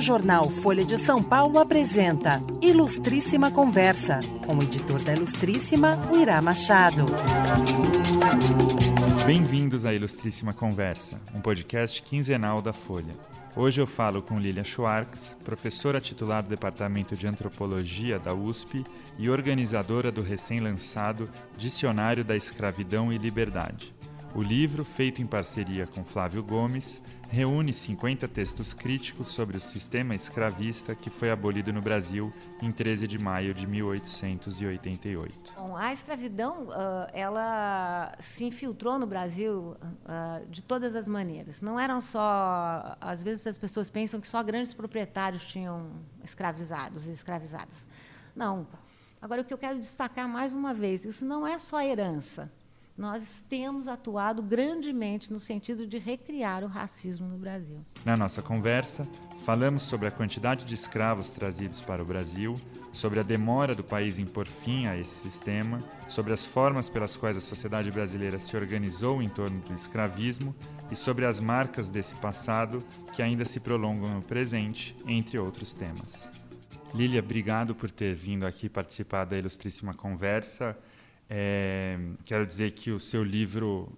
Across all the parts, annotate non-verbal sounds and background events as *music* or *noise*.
O jornal Folha de São Paulo apresenta Ilustríssima Conversa, com o editor da Ilustríssima, o Irá Machado. Bem-vindos à Ilustríssima Conversa, um podcast quinzenal da Folha. Hoje eu falo com Lilia Schwartz, professora titular do Departamento de Antropologia da USP e organizadora do recém-lançado Dicionário da Escravidão e Liberdade. O livro, feito em parceria com Flávio Gomes, reúne 50 textos críticos sobre o sistema escravista que foi abolido no Brasil em 13 de maio de 1888. Bom, a escravidão ela se infiltrou no Brasil de todas as maneiras. Não eram só, às vezes as pessoas pensam que só grandes proprietários tinham escravizados e escravizadas. Não. Agora o que eu quero destacar mais uma vez, isso não é só herança nós temos atuado grandemente no sentido de recriar o racismo no Brasil. Na nossa conversa, falamos sobre a quantidade de escravos trazidos para o Brasil, sobre a demora do país em pôr fim a esse sistema, sobre as formas pelas quais a sociedade brasileira se organizou em torno do escravismo e sobre as marcas desse passado que ainda se prolongam no presente, entre outros temas. Lília, obrigado por ter vindo aqui participar da ilustríssima conversa. É, quero dizer que o seu livro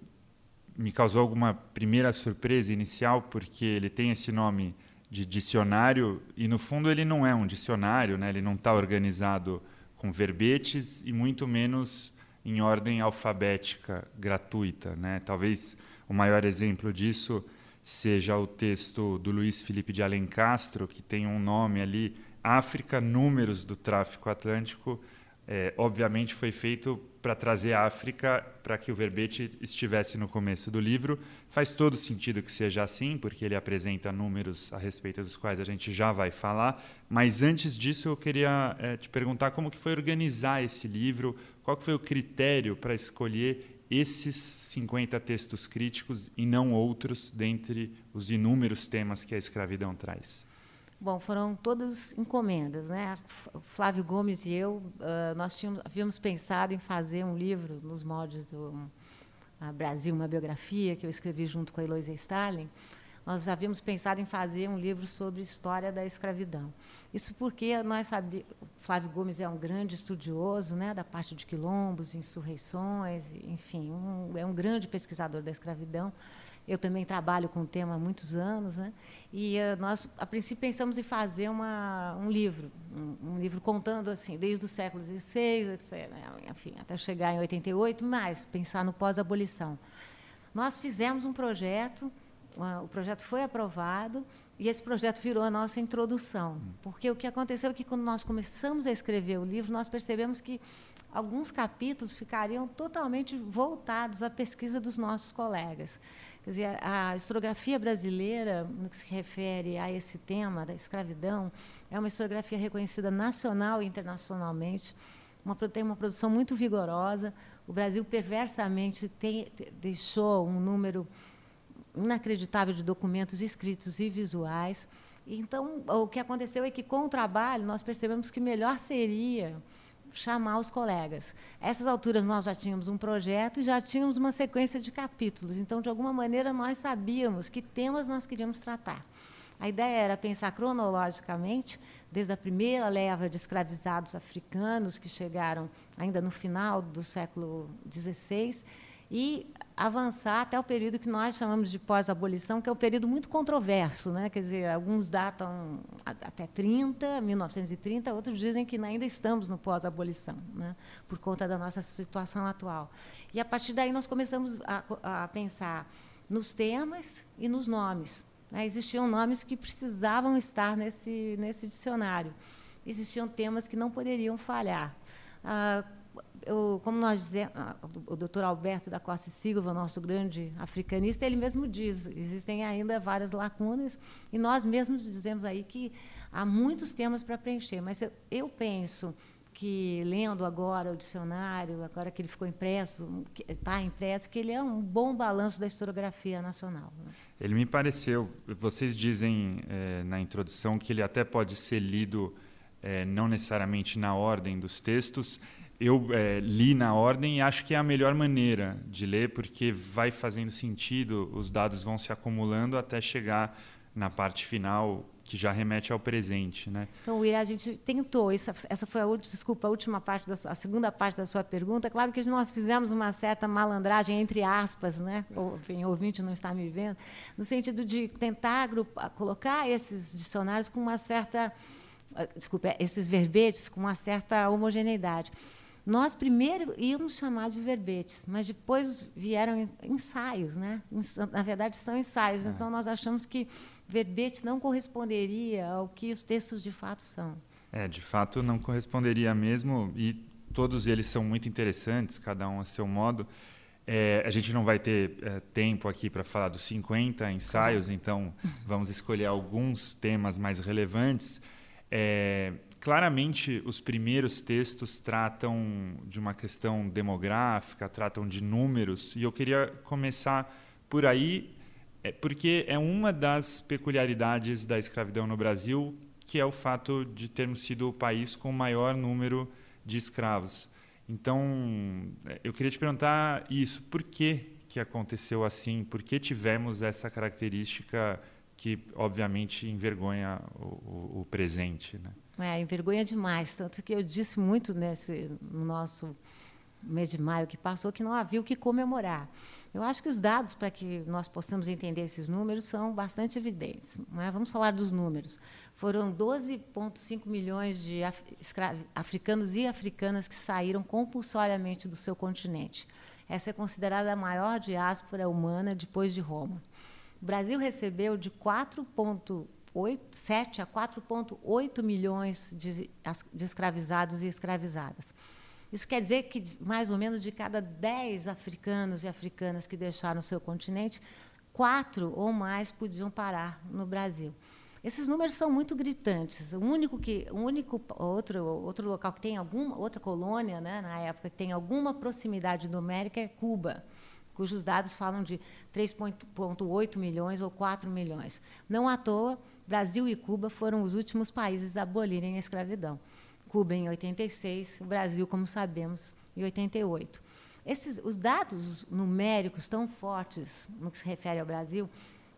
me causou alguma primeira surpresa inicial, porque ele tem esse nome de dicionário e, no fundo, ele não é um dicionário, né? ele não está organizado com verbetes e muito menos em ordem alfabética gratuita. Né? Talvez o maior exemplo disso seja o texto do Luiz Felipe de Alencastro, que tem um nome ali, África, Números do Tráfico Atlântico, é, obviamente foi feito para trazer a África para que o verbete estivesse no começo do livro. Faz todo sentido que seja assim, porque ele apresenta números a respeito dos quais a gente já vai falar. Mas antes disso, eu queria é, te perguntar como que foi organizar esse livro, qual que foi o critério para escolher esses 50 textos críticos e não outros dentre os inúmeros temas que a escravidão traz. Bom, foram todas encomendas, né? Flávio Gomes e eu, uh, nós tínhamos, havíamos pensado em fazer um livro nos moldes do Brasil, uma biografia que eu escrevi junto com a Eloísa Stalin. Nós havíamos pensado em fazer um livro sobre história da escravidão. Isso porque nós sabíamos, Flávio Gomes é um grande estudioso, né, da parte de quilombos, insurreições, enfim, um, é um grande pesquisador da escravidão. Eu também trabalho com o tema há muitos anos, né? E uh, nós, a princípio, pensamos em fazer uma, um livro, um, um, livro contando assim, desde o século XVI, etc., né? enfim, até chegar em 88, mas pensar no pós-abolição. Nós fizemos um projeto, o projeto foi aprovado e esse projeto virou a nossa introdução, porque o que aconteceu é que quando nós começamos a escrever o livro, nós percebemos que alguns capítulos ficariam totalmente voltados à pesquisa dos nossos colegas. Quer dizer, a historiografia brasileira, no que se refere a esse tema da escravidão, é uma historiografia reconhecida nacional e internacionalmente, uma, tem uma produção muito vigorosa. O Brasil, perversamente, tem, deixou um número inacreditável de documentos escritos e visuais. Então, o que aconteceu é que, com o trabalho, nós percebemos que melhor seria chamar os colegas. essas alturas nós já tínhamos um projeto e já tínhamos uma sequência de capítulos. Então, de alguma maneira, nós sabíamos que temas nós queríamos tratar. A ideia era pensar cronologicamente, desde a primeira leva de escravizados africanos que chegaram ainda no final do século XVI e avançar até o período que nós chamamos de pós-abolição, que é um período muito controverso, né? Quer dizer, alguns datam até 30, 1930, outros dizem que ainda estamos no pós-abolição, né? Por conta da nossa situação atual. E a partir daí nós começamos a, a pensar nos temas e nos nomes. Né? Existiam nomes que precisavam estar nesse nesse dicionário. Existiam temas que não poderiam falhar. Ah, eu, como nós dizemos, ah, o doutor Alberto da Costa Silva, nosso grande africanista, ele mesmo diz, existem ainda várias lacunas, e nós mesmos dizemos aí que há muitos temas para preencher, mas eu, eu penso que lendo agora o dicionário, agora que ele ficou impresso, está impresso, que ele é um bom balanço da historiografia nacional. Né? Ele me pareceu, vocês dizem é, na introdução que ele até pode ser lido é, não necessariamente na ordem dos textos, eu é, li na ordem e acho que é a melhor maneira de ler, porque vai fazendo sentido, os dados vão se acumulando até chegar na parte final que já remete ao presente, né? Então, Ira, a gente tentou, isso, essa foi a, desculpa, a última parte, da, a segunda parte da sua pergunta. Claro que nós fizemos uma certa malandragem, entre aspas, né? O, enfim, ouvinte não está me vendo, no sentido de tentar agrupar, colocar esses dicionários com uma certa, ah, desculpa, esses verbetes com uma certa homogeneidade. Nós primeiro íamos chamar de verbetes, mas depois vieram ensaios, né? Na verdade, são ensaios. É. Então, nós achamos que verbete não corresponderia ao que os textos de fato são. É, de fato, não corresponderia mesmo, e todos eles são muito interessantes, cada um a seu modo. É, a gente não vai ter é, tempo aqui para falar dos 50 ensaios, então vamos escolher alguns temas mais relevantes. É, claramente, os primeiros textos tratam de uma questão demográfica, tratam de números, e eu queria começar por aí, é, porque é uma das peculiaridades da escravidão no Brasil, que é o fato de termos sido o país com o maior número de escravos. Então, é, eu queria te perguntar isso: por que, que aconteceu assim? Por que tivemos essa característica que, obviamente, envergonha o, o, o presente? Né? É, envergonha demais. Tanto que eu disse muito nesse, no nosso mês de maio que passou que não havia o que comemorar. Eu acho que os dados para que nós possamos entender esses números são bastante evidentes. É? Vamos falar dos números. Foram 12,5 milhões de africanos e africanas que saíram compulsoriamente do seu continente. Essa é considerada a maior diáspora humana depois de Roma. O Brasil recebeu de 4,8 7 a 4,8 milhões de, de escravizados e escravizadas. Isso quer dizer que mais ou menos de cada 10 africanos e africanas que deixaram o seu continente, quatro ou mais podiam parar no Brasil. Esses números são muito gritantes. O único que, o único outro outro local que tem alguma outra colônia, né, na época que tem alguma proximidade numérica é Cuba, cujos dados falam de 3,8 milhões ou 4 milhões. Não à toa, Brasil e Cuba foram os últimos países a abolirem a escravidão. Cuba em 86, o Brasil, como sabemos, em 88. Esses, os dados numéricos tão fortes no que se refere ao Brasil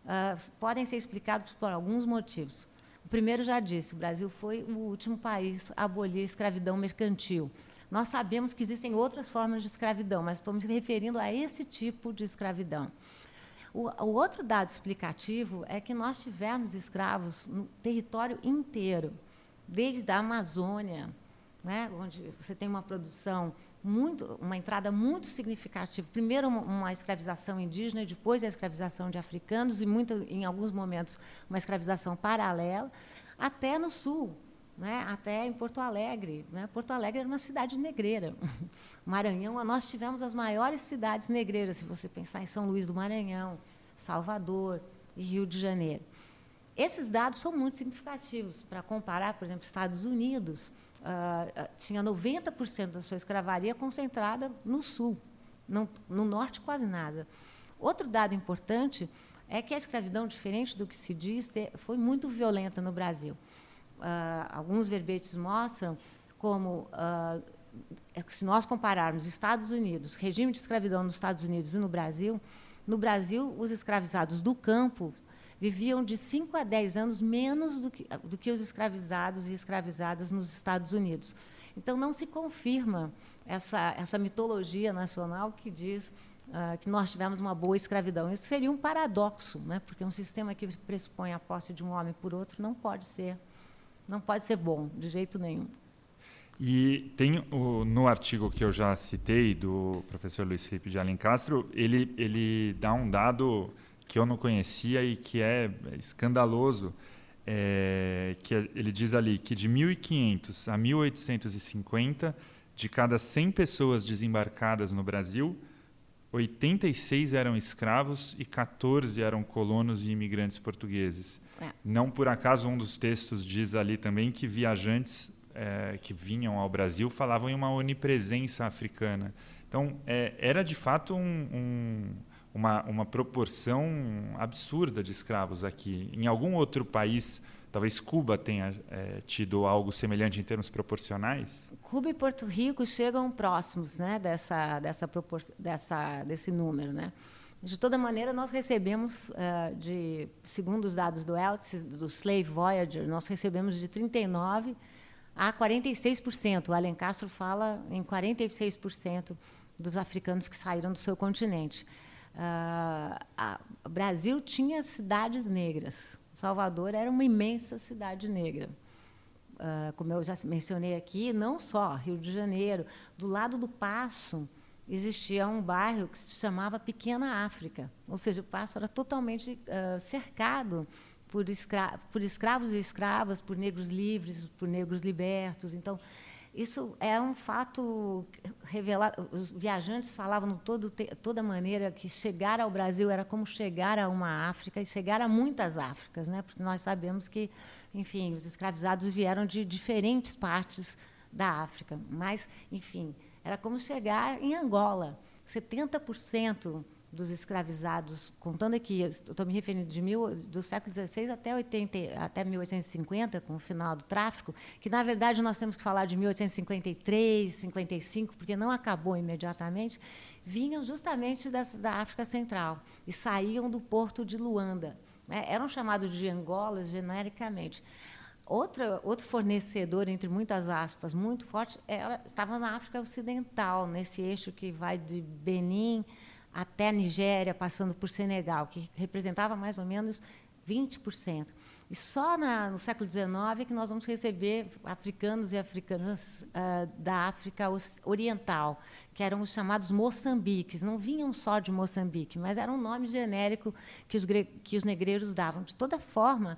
uh, podem ser explicados por alguns motivos. O primeiro já disse, o Brasil foi o último país a abolir a escravidão mercantil. Nós sabemos que existem outras formas de escravidão, mas estamos me referindo a esse tipo de escravidão. O, o, outro dado explicativo é que nós tivemos escravos no território inteiro desde a Amazônia, né, onde você tem uma produção muito, uma entrada muito significativa. Primeiro uma, escravização indígena, depois a escravização de africanos e muito, em alguns momentos uma escravização paralela, até no sul, né, até em Porto Alegre. Né? Porto Alegre era uma cidade negreira. *laughs* Maranhão, nós tivemos as maiores cidades negreiras, se você pensar em São Luís do Maranhão, Salvador e Rio de Janeiro. Esses dados são muito significativos. Para comparar, por exemplo, Estados Unidos uh, tinha 90% da sua escravaria concentrada no sul, no, no norte quase nada. Outro dado importante é que a escravidão, diferente do que se diz, foi muito violenta no Brasil. Uh, alguns verbetes mostram como, uh, se nós compararmos Estados Unidos, regime de escravidão nos Estados Unidos e no Brasil, no Brasil, os escravizados do campo viviam de 5 a 10 anos menos do que, do que os escravizados e escravizadas nos Estados Unidos. Então, não se confirma essa, essa mitologia nacional que diz uh, que nós tivemos uma boa escravidão. Isso seria um paradoxo, né? porque um sistema que pressupõe a posse de um homem por outro não pode ser, não pode ser bom, de jeito nenhum. E tem o, no artigo que eu já citei do professor Luiz Felipe de Alencastro, ele, ele dá um dado que eu não conhecia e que é escandaloso, é, que é, ele diz ali que de 1500 a 1850, de cada 100 pessoas desembarcadas no Brasil, 86 eram escravos e 14 eram colonos e imigrantes portugueses. É. Não por acaso um dos textos diz ali também que viajantes é, que vinham ao Brasil falavam em uma onipresença africana. Então, é, era de fato um, um uma, uma proporção absurda de escravos aqui. Em algum outro país, talvez Cuba tenha é, tido algo semelhante em termos proporcionais? Cuba e Porto Rico chegam próximos né, dessa, dessa, dessa, desse número. Né? De toda maneira, nós recebemos, uh, de, segundo os dados do ELTS, do Slave Voyager, nós recebemos de 39% a 46%. O Alen Castro fala em 46% dos africanos que saíram do seu continente. Uh, o Brasil tinha cidades negras. Salvador era uma imensa cidade negra. Uh, como eu já mencionei aqui, não só Rio de Janeiro, do lado do Passo, existia um bairro que se chamava Pequena África, ou seja, o Passo era totalmente uh, cercado por, escra por escravos e escravas, por negros livres, por negros libertos. Então, isso é um fato revelado. Os viajantes falavam de todo, toda maneira que chegar ao Brasil era como chegar a uma África e chegar a muitas Áfricas, né? porque nós sabemos que, enfim, os escravizados vieram de diferentes partes da África. Mas, enfim, era como chegar em Angola. 70% dos escravizados, contando aqui, estou me referindo de mil, do século XVI até, 80, até 1850, com o final do tráfico, que, na verdade, nós temos que falar de 1853, 55, porque não acabou imediatamente, vinham justamente das, da África Central e saíam do porto de Luanda. Né? Eram chamados de Angolas genericamente. Outra, outro fornecedor, entre muitas aspas, muito forte, ela estava na África Ocidental, nesse eixo que vai de Benin até Nigéria, passando por Senegal, que representava mais ou menos 20%. E só na, no século XIX é que nós vamos receber africanos e africanas uh, da África Oriental, que eram os chamados moçambiques. Não vinham só de Moçambique, mas era um nome genérico que os, que os negreiros davam. De toda forma,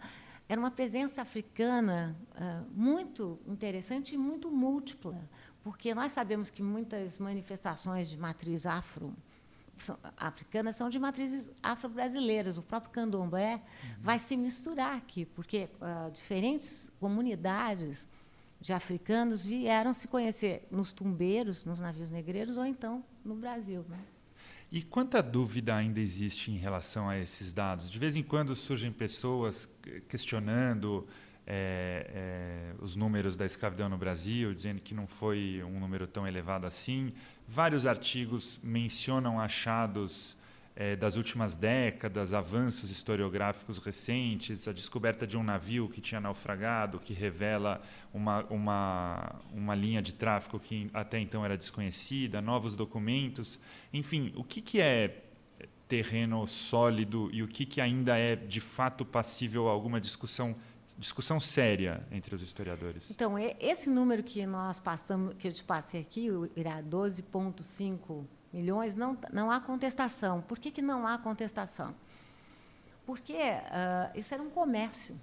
era uma presença africana uh, muito interessante e muito múltipla, porque nós sabemos que muitas manifestações de matriz afro africanas são de matrizes afro-brasileiras. O próprio candomblé uhum. vai se misturar aqui, porque uh, diferentes comunidades de africanos vieram se conhecer nos tumbeiros, nos navios negreiros, ou então no Brasil. Né? E quanta dúvida ainda existe em relação a esses dados? De vez em quando surgem pessoas questionando é, é, os números da escravidão no Brasil, dizendo que não foi um número tão elevado assim. Vários artigos mencionam achados é, das últimas décadas, avanços historiográficos recentes, a descoberta de um navio que tinha naufragado, que revela uma, uma, uma linha de tráfico que até então era desconhecida, novos documentos. Enfim, o que, que é terreno sólido e o que, que ainda é de fato passível a alguma discussão discussão séria entre os historiadores. Então, esse número que nós passamos, que eu te passei aqui, irá 12,5 milhões, não, não há contestação. Por que, que não há contestação? Porque uh, isso era um comércio.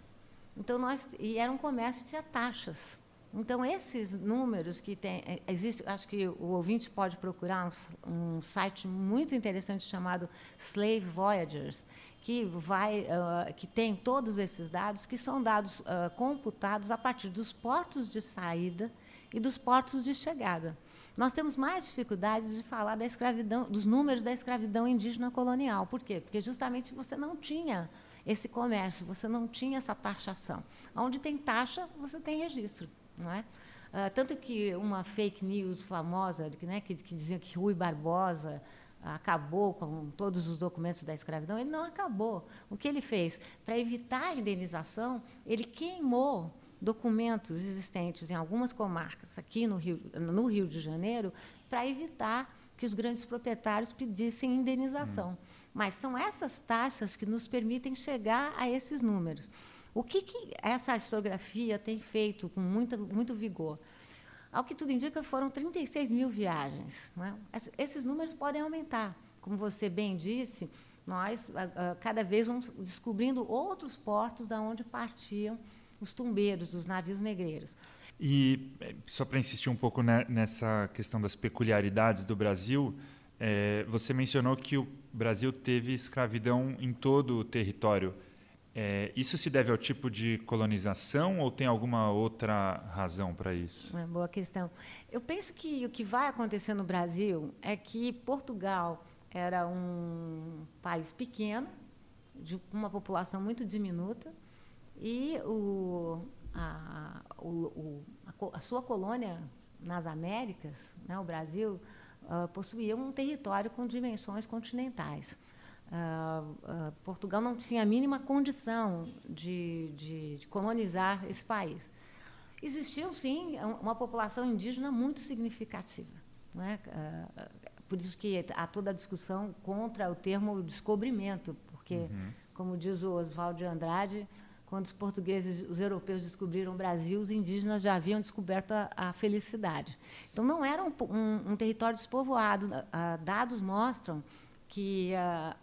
Então, nós, e era um comércio de taxas. Então, esses números que tem. É, existe, acho que o ouvinte pode procurar um, um site muito interessante chamado Slave Voyagers, que, vai, uh, que tem todos esses dados, que são dados uh, computados a partir dos portos de saída e dos portos de chegada. Nós temos mais dificuldade de falar da escravidão, dos números da escravidão indígena colonial. Por quê? Porque justamente você não tinha esse comércio, você não tinha essa taxação. Onde tem taxa, você tem registro. Não é? Uh, tanto que uma fake news famosa, né, que, que que Rui Barbosa acabou com todos os documentos da escravidão, ele não acabou. O que ele fez? Para evitar a indenização, ele queimou documentos existentes em algumas comarcas aqui no Rio, no Rio de Janeiro para evitar que os grandes proprietários pedissem indenização. Hum. Mas são essas taxas que nos permitem chegar a esses números. O que, que essa historiografia tem feito com muita, muito vigor? Ao que tudo indica, foram 36 mil viagens. É? Esses números podem aumentar. Como você bem disse, nós cada vez vamos descobrindo outros portos da onde partiam os tumbeiros, os navios negreiros. E eh, só para insistir um pouco nessa questão das peculiaridades do Brasil, é, você mencionou que o Brasil teve escravidão em todo o território. É, isso se deve ao tipo de colonização ou tem alguma outra razão para isso? Uma boa questão. Eu penso que o que vai acontecer no Brasil é que Portugal era um país pequeno, de uma população muito diminuta, e o, a, o, a sua colônia nas Américas, né, o Brasil, uh, possuía um território com dimensões continentais. Uh, uh, Portugal não tinha a mínima condição de, de, de, colonizar esse país. Existia, sim, uma população indígena muito significativa. Né? Uh, por isso que há toda a discussão contra o termo descobrimento, porque, uhum. como diz o Oswald de Andrade, quando os portugueses, os europeus descobriram o Brasil, os indígenas já haviam descoberto a, a felicidade. Então, não era um, um, um território despovoado. dados mostram que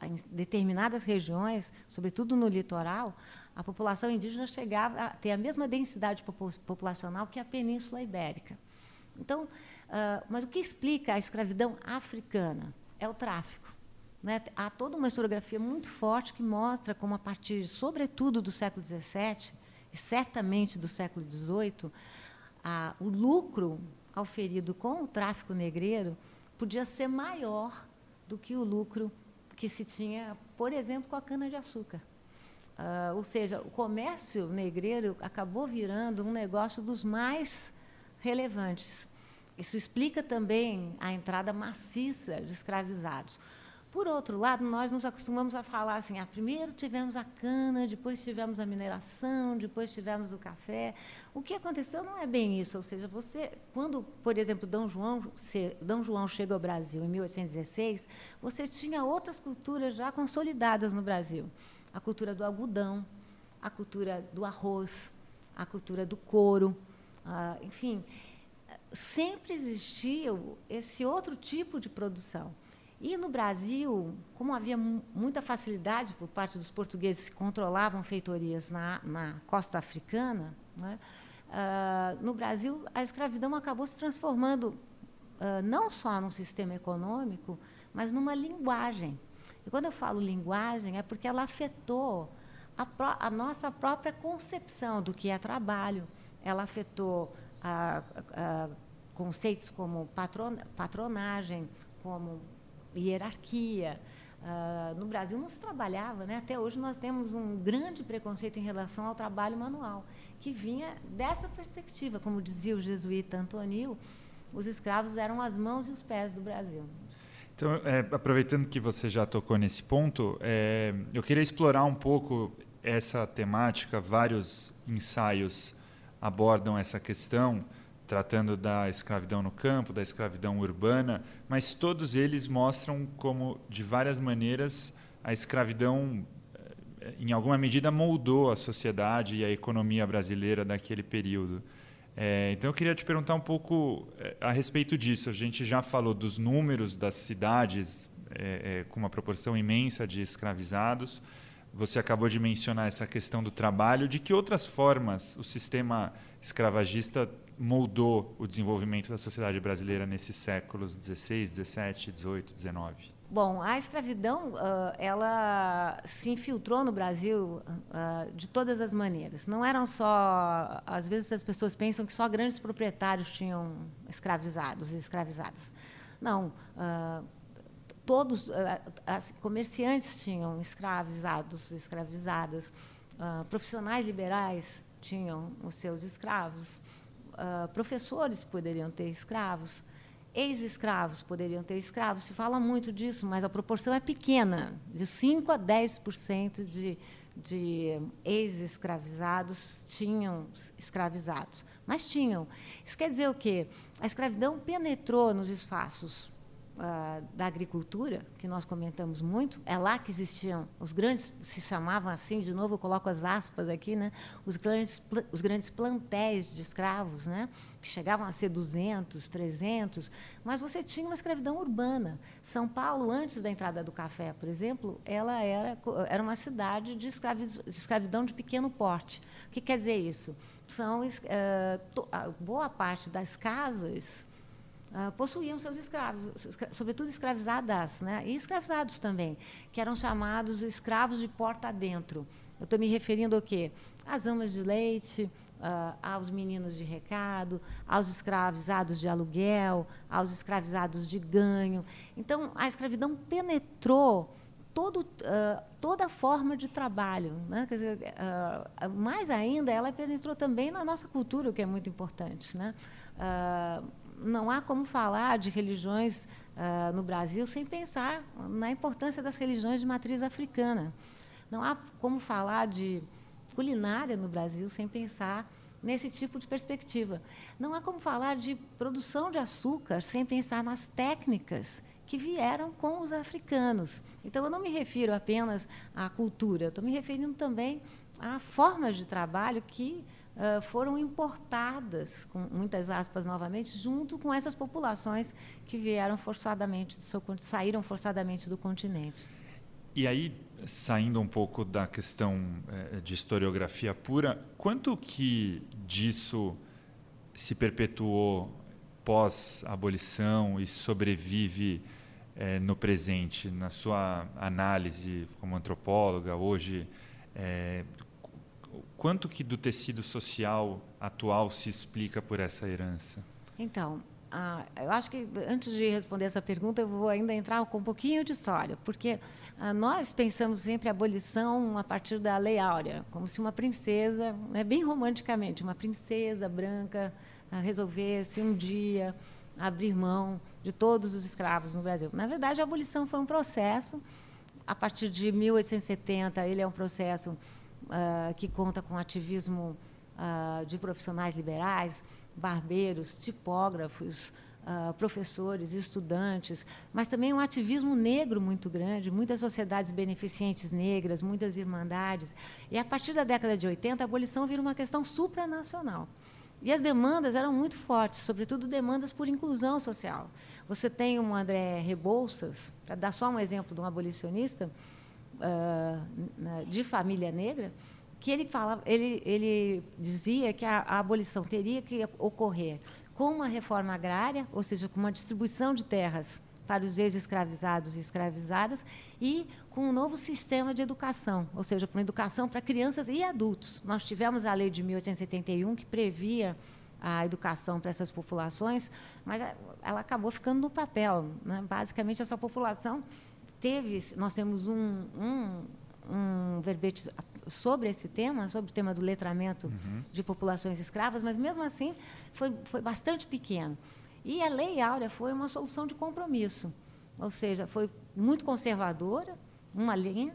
em determinadas regiões, sobretudo no litoral, a população indígena chegava a ter a mesma densidade populacional que a Península Ibérica. Então, uh, mas o que explica a escravidão africana é o tráfico. Né? Há toda uma historiografia muito forte que mostra como, a partir, sobretudo, do século XVII e certamente do século XVIII, o lucro auferido com o tráfico negreiro podia ser maior do que o lucro que se tinha, por exemplo, com a cana-de-açúcar. Uh, ou seja, o comércio negreiro acabou virando um negócio dos mais relevantes. Isso explica também a entrada maciça de escravizados. Por outro lado, nós nos acostumamos a falar assim: ah, primeiro tivemos a cana, depois tivemos a mineração, depois tivemos o café. O que aconteceu não é bem isso. Ou seja, você, quando, por exemplo, Dom João, se, João chega ao Brasil em 1816, você tinha outras culturas já consolidadas no Brasil: a cultura do algodão, a cultura do arroz, a cultura do couro, ah, enfim, sempre existiu esse outro tipo de produção. E no Brasil, como havia muita facilidade por parte dos portugueses que controlavam feitorias na, na costa africana, né, uh, no Brasil a escravidão acabou se transformando uh, não só num sistema econômico, mas numa linguagem. E quando eu falo linguagem, é porque ela afetou a, a nossa própria concepção do que é trabalho. Ela afetou a, a, conceitos como patron, patronagem, como hierarquia. Uh, no Brasil não se trabalhava, né? até hoje nós temos um grande preconceito em relação ao trabalho manual, que vinha dessa perspectiva, como dizia o jesuíta Antonio, os escravos eram as mãos e os pés do Brasil. Então, é, aproveitando que você já tocou nesse ponto, é, eu queria explorar um pouco essa temática. Vários ensaios abordam essa questão tratando da escravidão no campo, da escravidão urbana, mas todos eles mostram como, de várias maneiras, a escravidão, eh, em alguma medida, moldou a sociedade e a economia brasileira daquele período. É, então, eu queria te perguntar um pouco é, a respeito disso. A gente já falou dos números das cidades é, com uma proporção imensa de escravizados. Você acabou de mencionar essa questão do trabalho. De que outras formas o sistema escravagista moldou o desenvolvimento da sociedade brasileira nesses séculos 16, 17, 18, 19? Bom, a escravidão ela se infiltrou no Brasil de todas as maneiras. Não eram só, às vezes as pessoas pensam que só grandes proprietários tinham escravizados e escravizadas. Não, todos, comerciantes tinham escravizados, escravizadas, profissionais liberais tinham os seus escravos uh, professores poderiam ter escravos, ex-escravos poderiam ter escravos. Se fala muito disso, mas a proporção é pequena, de 5 a 10% de, de ex-escravizados tinham escravizados. Mas tinham. Isso quer dizer o quê? A escravidão penetrou nos espaços uh, da agricultura, que nós comentamos muito, é lá que existiam os grandes, se chamavam assim, de novo eu coloco as aspas aqui, né, os, grandes, os grandes plantéis de escravos, né, que chegavam a ser 200, 300, mas você tinha uma escravidão urbana. São Paulo, antes da entrada do café, por exemplo, ela era, era uma cidade de escravidão de pequeno porte. O que quer dizer isso? São, uh, boa parte das casas Uh, possuíam seus escravos, escra sobretudo escravizadas, né? e escravizados também, que eram chamados escravos de porta adentro. Eu estou me referindo ao quê? Às amas de leite, uh, aos meninos de recado, aos escravizados de aluguel, aos escravizados de ganho. Então, a escravidão penetrou todo, uh, toda forma de trabalho. Né? Quer dizer, uh, mais ainda, ela penetrou também na nossa cultura, o que é muito importante. Né? Uh, não há como falar de religiões uh, no Brasil sem pensar na importância das religiões de matriz africana. Não há como falar de culinária no Brasil sem pensar nesse tipo de perspectiva. Não há como falar de produção de açúcar sem pensar nas técnicas que vieram com os africanos. Então, eu não me refiro apenas à cultura, estou me referindo também a formas de trabalho que uh, foram importadas, com muitas aspas novamente, junto com essas populações que vieram forçadamente do seu, saíram forçadamente do continente. E aí, saindo um pouco da questão eh, de historiografia pura, quanto que disso se perpetuou pós-abolição e sobrevive eh, no presente, na sua análise como antropóloga hoje, eh, quanto que do tecido social atual se explica por essa herança? Então, ah, eu acho que antes de responder essa pergunta, eu vou ainda entrar com um pouquinho de história, porque ah, nós pensamos sempre a abolição a partir da Lei Áurea, como se uma princesa, né, bem romanticamente, uma princesa branca ah, resolvesse um dia abrir mão de todos os escravos no Brasil. Na verdade, a abolição foi um processo. A partir de 1870, ele é um processo uh, que conta com ativismo uh, de profissionais liberais, barbeiros, tipógrafos, uh, professores, estudantes, mas também um ativismo negro muito grande, muitas sociedades beneficentes negras, muitas irmandades. E a partir da década de 80, a abolição vira uma questão supranacional. E as demandas eram muito fortes, sobretudo demandas por inclusão social. Você tem um André Rebouças, para dar só um exemplo de um abolicionista uh, de família negra, que ele falava, ele, ele dizia que a, a, abolição teria que ocorrer com uma reforma agrária, ou seja, com uma distribuição de terras para os ex-escravizados e escravizadas e com um novo sistema de educação, ou seja, com educação para crianças e adultos. Nós tivemos a lei de 1871 que previa a educação para essas populações, mas ela acabou ficando no papel. Né? Basicamente, essa população teve, nós temos um, um, um verbete sobre esse tema, sobre o tema do letramento uhum. de populações escravas, mas mesmo assim foi, foi bastante pequeno. E a Lei Áurea foi uma solução de compromisso, ou seja, foi muito conservadora, uma linha.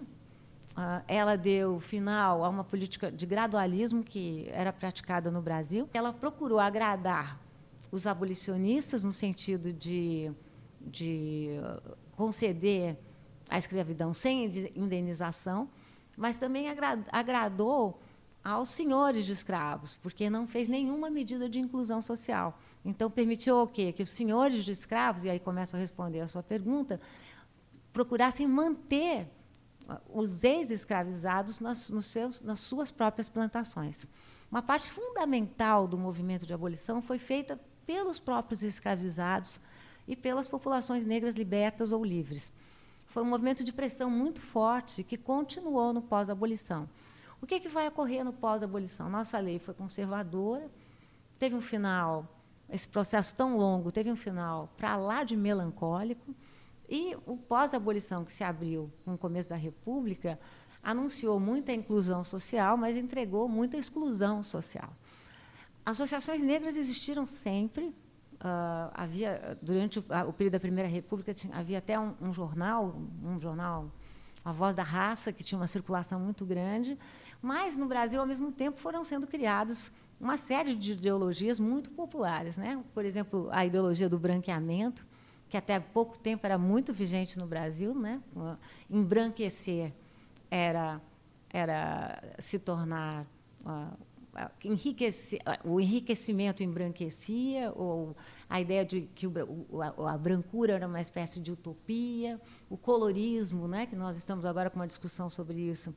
Uh, ela deu final a uma política de gradualismo que era praticada no Brasil. Ela procurou agradar os abolicionistas no sentido de, de conceder a escravidão sem indenização, mas também agradou aos senhores de escravos, porque não fez nenhuma medida de inclusão social. Então, permitiu o quê? Que os senhores de escravos, e aí começo a responder a sua pergunta, procurassem manter ah, os ex-escravizados nas, nas suas próprias plantações. Uma parte fundamental do movimento de abolição foi feita pelos próprios escravizados e pelas populações negras libertas ou livres foi um movimento de pressão muito forte que continuou no pós-abolição. O que, que vai ocorrer no pós-abolição? Nossa lei foi conservadora, teve um final, esse processo tão longo, teve um final para lá de melancólico, e o pós-abolição que se abriu com o começo da República anunciou muita inclusão social, mas entregou muita exclusão social. Associações negras existiram sempre, Uh, havia durante o, o, período da Primeira República tinha, havia até um, um, jornal, um jornal, a Voz da Raça, que tinha uma circulação muito grande, mas no Brasil ao mesmo tempo foram sendo criadas uma série de ideologias muito populares, né? Por exemplo, a ideologia do branqueamento, que até pouco tempo era muito vigente no Brasil, né? Embranquecer era era se tornar uh, enriquecer, o enriquecimento embranquecia, ou a ideia de que o, a, a, brancura era uma espécie de utopia, o colorismo, né, que nós estamos agora com uma discussão sobre isso,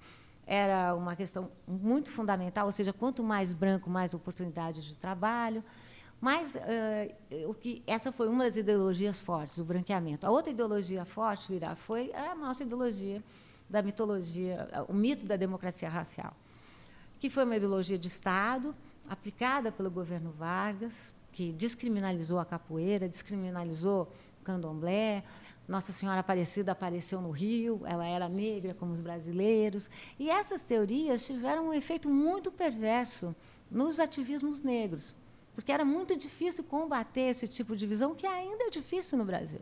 era uma questão muito fundamental, ou seja, quanto mais branco, mais oportunidades de trabalho. Mas uh, o que essa foi uma das ideologias fortes, o branqueamento. A outra ideologia forte, Irá, foi a nossa ideologia da mitologia, o mito da democracia racial que foi uma ideologia de Estado aplicada pelo governo Vargas, que descriminalizou a capoeira, descriminalizou o candomblé. Nossa Senhora Aparecida apareceu no Rio, ela era negra como os brasileiros. E essas teorias tiveram um efeito muito perverso nos ativismos negros, porque era muito difícil combater esse tipo de visão, que ainda é difícil no Brasil.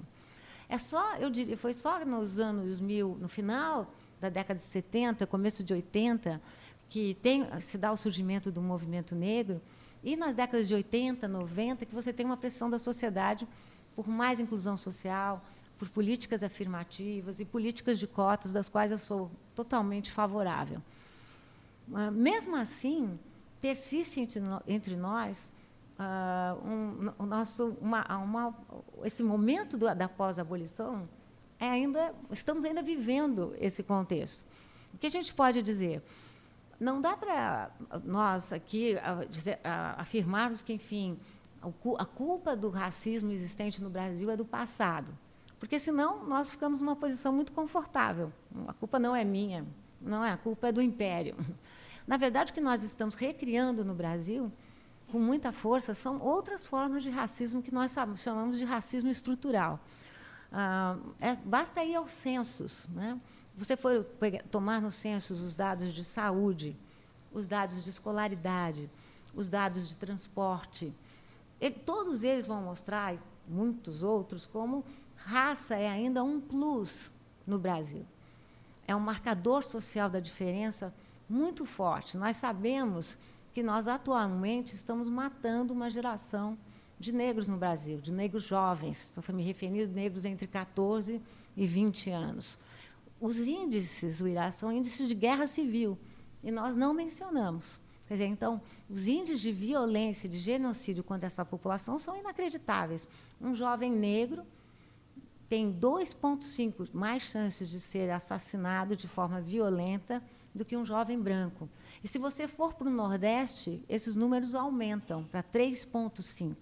É só, eu diria, foi só nos anos mil, no final da década de 70, começo de 80, que tem, se dá o surgimento do movimento negro, e nas décadas de 80, 90, que você tem uma pressão da sociedade por mais inclusão social, por políticas afirmativas e políticas de cotas, das quais eu sou totalmente favorável. Ah, mesmo assim, persiste entre nós uh, um, o nosso, uma, uma, esse momento do, da pós-abolição, é ainda, estamos ainda vivendo esse contexto. O que a gente pode dizer? Não dá para nós aqui afirmarmos que, enfim, a culpa do racismo existente no Brasil é do passado, porque senão nós ficamos numa posição muito confortável. A culpa não é minha, não é, a culpa é do império. Na verdade, o que nós estamos recriando no Brasil com muita força são outras formas de racismo que nós chamamos de racismo estrutural. Ah, é, basta ir aos censos. Né? Você for pegar, tomar nos censos os dados de saúde, os dados de escolaridade, os dados de transporte, ele, todos eles vão mostrar, e muitos outros, como raça é ainda um plus no Brasil. É um marcador social da diferença muito forte. Nós sabemos que nós atualmente estamos matando uma geração de negros no Brasil, de negros jovens. Estou me referindo a negros entre 14 e 20 anos. Os índices, o Irá, são índices de guerra civil, e nós não mencionamos. Quer dizer, então, os índices de violência, de genocídio contra essa população são inacreditáveis. Um jovem negro tem 2,5 mais chances de ser assassinado de forma violenta do que um jovem branco. E se você for para o Nordeste, esses números aumentam para 3,5.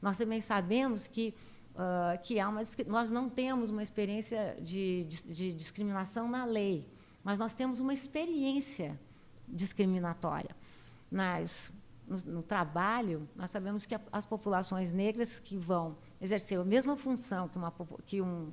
Nós também sabemos que, uh, que há uma, nós não temos uma experiência de, de, de discriminação na lei, mas nós temos uma experiência discriminatória. Nas, no, no, trabalho, nós sabemos que a, as populações negras que vão exercer a mesma função que, uma, que, um,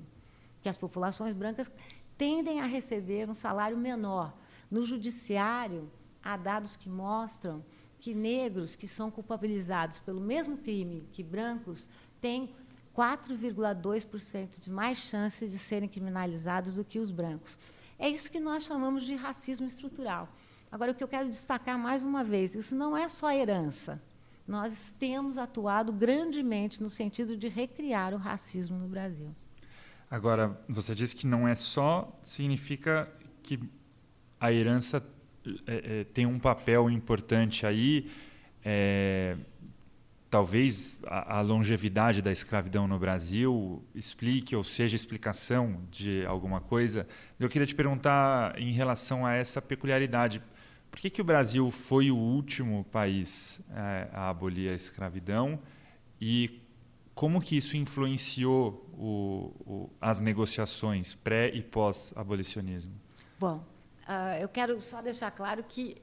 que as populações brancas tendem a receber um salário menor. No judiciário, há dados que mostram que negros que são culpabilizados pelo mesmo crime que brancos têm 4,2% de mais chances de serem criminalizados do que os brancos. É isso que nós chamamos de racismo estrutural. Agora, o que eu quero destacar mais uma vez, isso não é só herança. Nós temos atuado grandemente no sentido de recriar o racismo no Brasil. Agora, você disse que não é só, significa que a herança é, é, tem um papel importante aí. É, talvez a, a, longevidade da escravidão no Brasil explique ou seja explicação de alguma coisa. Eu queria te perguntar em relação a essa peculiaridade. Por que, que o Brasil foi o último país é, a abolir a escravidão e como que isso influenciou o, o, as negociações pré e pós-abolicionismo? Bom, Uh, eu quero só deixar claro que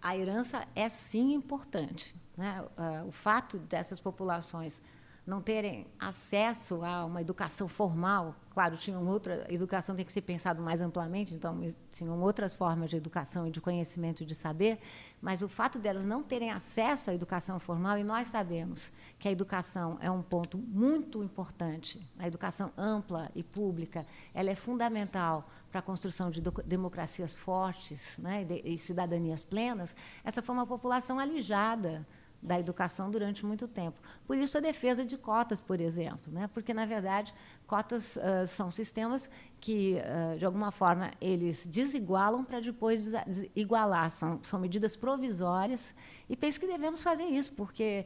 a herança é sim importante. Né? O fato dessas populações não terem acesso a uma educação formal. Claro, tinham outra educação tem que ser pensado mais amplamente, então tinham outras formas de educação e de conhecimento e de saber, mas o fato delas não terem acesso à educação formal e nós sabemos que a educação é um ponto muito importante, a educação ampla e pública, ela é fundamental para a construção de democracias fortes, né, e cidadanias plenas. Essa foi uma população alijada da educação durante muito tempo. Por isso a defesa de cotas, por exemplo, né? porque na verdade cotas uh, são sistemas que uh, de alguma forma eles desigualam para depois igualar, são, são medidas provisórias e penso que devemos fazer isso, porque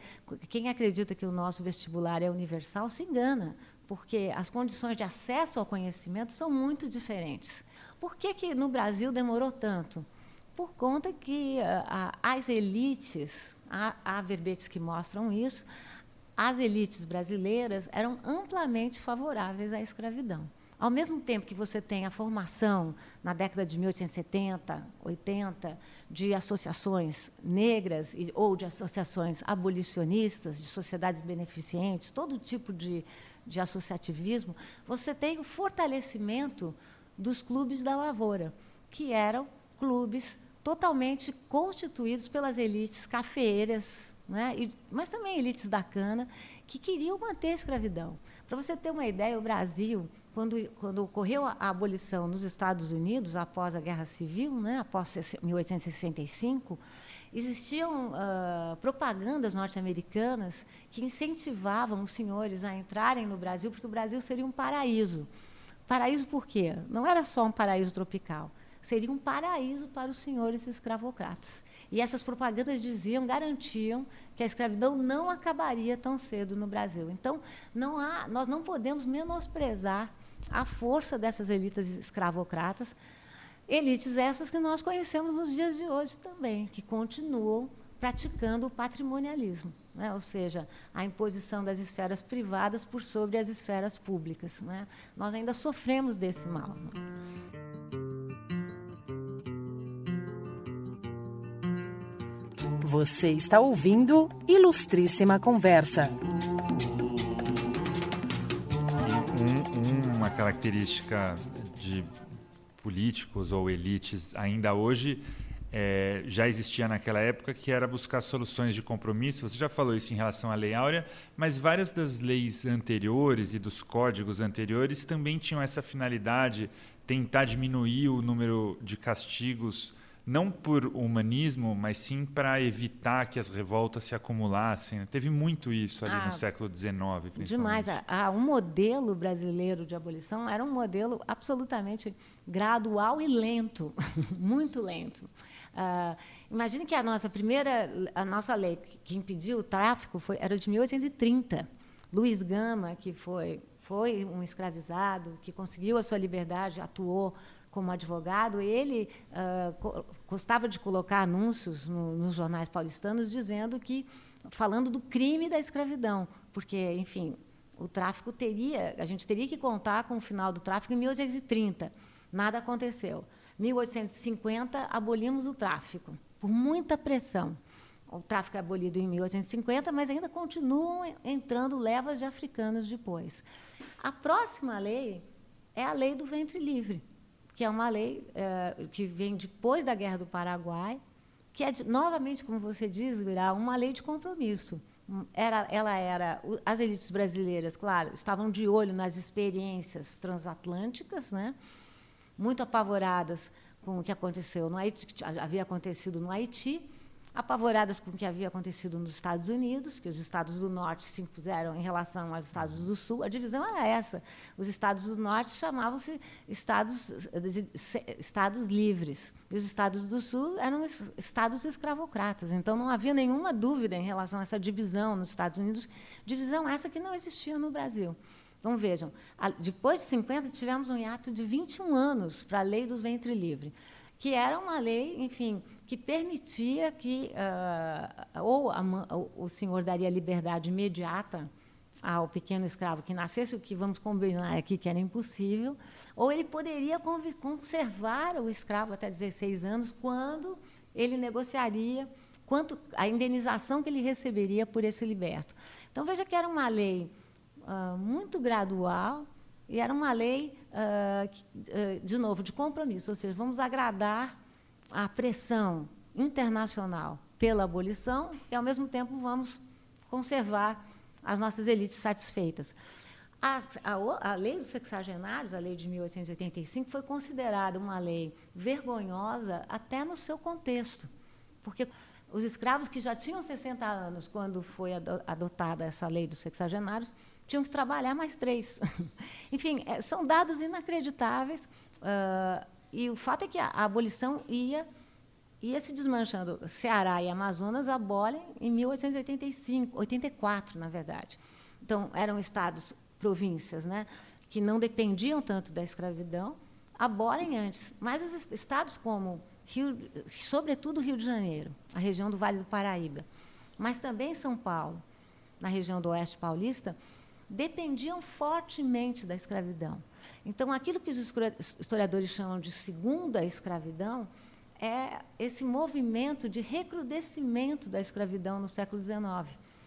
quem acredita que o nosso vestibular é universal se engana, porque as condições de acesso ao conhecimento são muito diferentes. Por que, que no Brasil demorou tanto? Por conta que uh, as elites há, há verbetes que mostram isso, as elites brasileiras eram amplamente favoráveis à escravidão. Ao mesmo tempo que você tem a formação, na década de 1870, 80, de associações negras ou de associações abolicionistas, de sociedades beneficentes, todo tipo de, de associativismo, você tem o fortalecimento dos clubes da lavoura, que eram clubes totalmente constituídos pelas elites cafeeiras, né? e, mas também elites da cana, que queriam manter a escravidão. Para você ter uma ideia, o Brasil, quando, quando ocorreu a, a abolição nos Estados Unidos, após a Guerra Civil, né, após 1865, existiam uh, propagandas norte-americanas que incentivavam os senhores a entrarem no Brasil, porque o Brasil seria um paraíso. Paraíso por quê? Não era só um paraíso tropical, seria um paraíso para os senhores escravocratas. E essas propagandas diziam, garantiam que a escravidão não acabaria tão cedo no Brasil. Então, não há, nós não podemos menosprezar a força dessas elites escravocratas, elites essas que nós conhecemos nos dias de hoje também, que continuam praticando o patrimonialismo, né? ou seja, a imposição das esferas privadas por sobre as esferas públicas. Né? Nós ainda sofremos desse mal. Você está ouvindo Ilustríssima Conversa. Um, uma característica de políticos ou elites ainda hoje é, já existia naquela época, que era buscar soluções de compromisso. Você já falou isso em relação à Lei Áurea, mas várias das leis anteriores e dos códigos anteriores também tinham essa finalidade, tentar diminuir o número de castigos não por humanismo, mas sim para evitar que as revoltas se acumulassem. Teve muito isso ali ah, no século XIX. Demais. Ah, um modelo brasileiro de abolição era um modelo absolutamente gradual e lento, *laughs* muito lento. Ah, imagine que a nossa primeira, a nossa lei que impediu o tráfico foi, era de 1830. Luiz Gama, que foi foi um escravizado, que conseguiu a sua liberdade, atuou como advogado, ele uh, gostava de colocar anúncios no, nos jornais paulistanos dizendo que, falando do crime da escravidão, porque, enfim, o tráfico teria, a gente teria que contar com o final do tráfico em 1830. Nada aconteceu. 1850 abolimos o tráfico por muita pressão. O tráfico é abolido em 1850, mas ainda continuam entrando levas de africanos depois. A próxima lei é a lei do ventre livre que é uma lei é, que vem depois da Guerra do Paraguai, que é, de, novamente, como você diz, virá uma lei de compromisso. Era, ela era as elites brasileiras, claro, estavam de olho nas experiências transatlânticas, né? muito apavoradas com o que aconteceu no Haiti, que havia acontecido no Haiti, apavoradas com o que havia acontecido nos Estados Unidos, que os estados do norte se impuseram em relação aos estados do sul. A divisão era essa. Os estados do norte chamavam-se estados, estados livres, e os estados do sul eram estados escravocratas. Então não havia nenhuma dúvida em relação a essa divisão nos Estados Unidos, divisão essa que não existia no Brasil. Então vejam, depois de 50 tivemos um hiato de 21 anos para a lei do ventre livre que era uma lei, enfim, que permitia que uh, ou a, o senhor daria liberdade imediata ao pequeno escravo que nascesse, o que vamos combinar aqui que era impossível, ou ele poderia conservar o escravo até 16 anos, quando ele negociaria quanto a indenização que ele receberia por esse liberto. Então veja que era uma lei uh, muito gradual, e era uma lei, uh, de novo, de compromisso, ou seja, vamos agradar a pressão internacional pela abolição e, ao mesmo tempo, vamos conservar as nossas elites satisfeitas. A, a, a, lei dos sexagenários, a lei de 1885, foi considerada uma lei vergonhosa até no seu contexto, porque os escravos que já tinham 60 anos quando foi adotada essa lei dos sexagenários tinham que trabalhar mais três. *laughs* Enfim, é, são dados inacreditáveis. Uh, e o fato é que a, a, abolição ia, ia se desmanchando. Ceará e Amazonas abolem em 1885, 84, na verdade. Então, eram estados, províncias, né, que não dependiam tanto da escravidão, abolem antes. Mas os estados como, Rio, sobretudo Rio de Janeiro, a região do Vale do Paraíba, mas também São Paulo, na região do Oeste Paulista, dependiam fortemente da escravidão. Então, aquilo que os historiadores chamam de segunda escravidão é esse movimento de recrudescimento da escravidão no século XIX.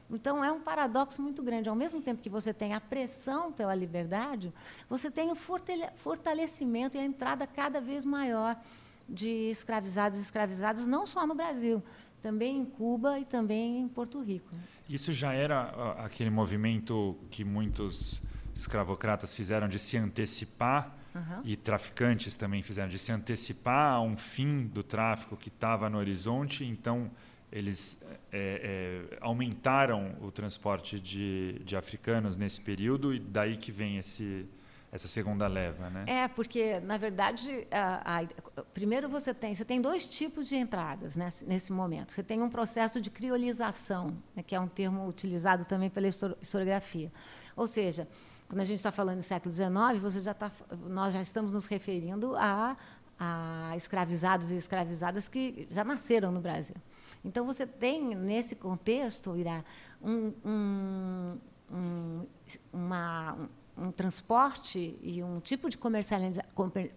Então, é um paradoxo muito grande. Ao mesmo tempo que você tem a pressão pela liberdade, você tem o fortalecimento e a entrada cada vez maior de escravizados e escravizadas, não só no Brasil, também em Cuba e também em Porto Rico. Isso já era aquele movimento que muitos escravocratas fizeram de se antecipar Uhum. e traficantes também fizeram de se antecipar a um fim do tráfico que estava no horizonte, então eles é, é, aumentaram o transporte de, de africanos nesse período e daí que vem esse essa segunda leva, né? É, porque na verdade, a, a, primeiro você tem você tem dois tipos de entradas nesse, nesse momento. Você tem um processo de criolização, né, que é um termo utilizado também pela historiografia, ou seja, quando a gente está falando do século XIX, você já tá, nós já estamos nos referindo a, a escravizados e escravizadas que já nasceram no Brasil. Então você tem nesse contexto, Irá, um, um, um, uma, um transporte e um tipo de comercialização,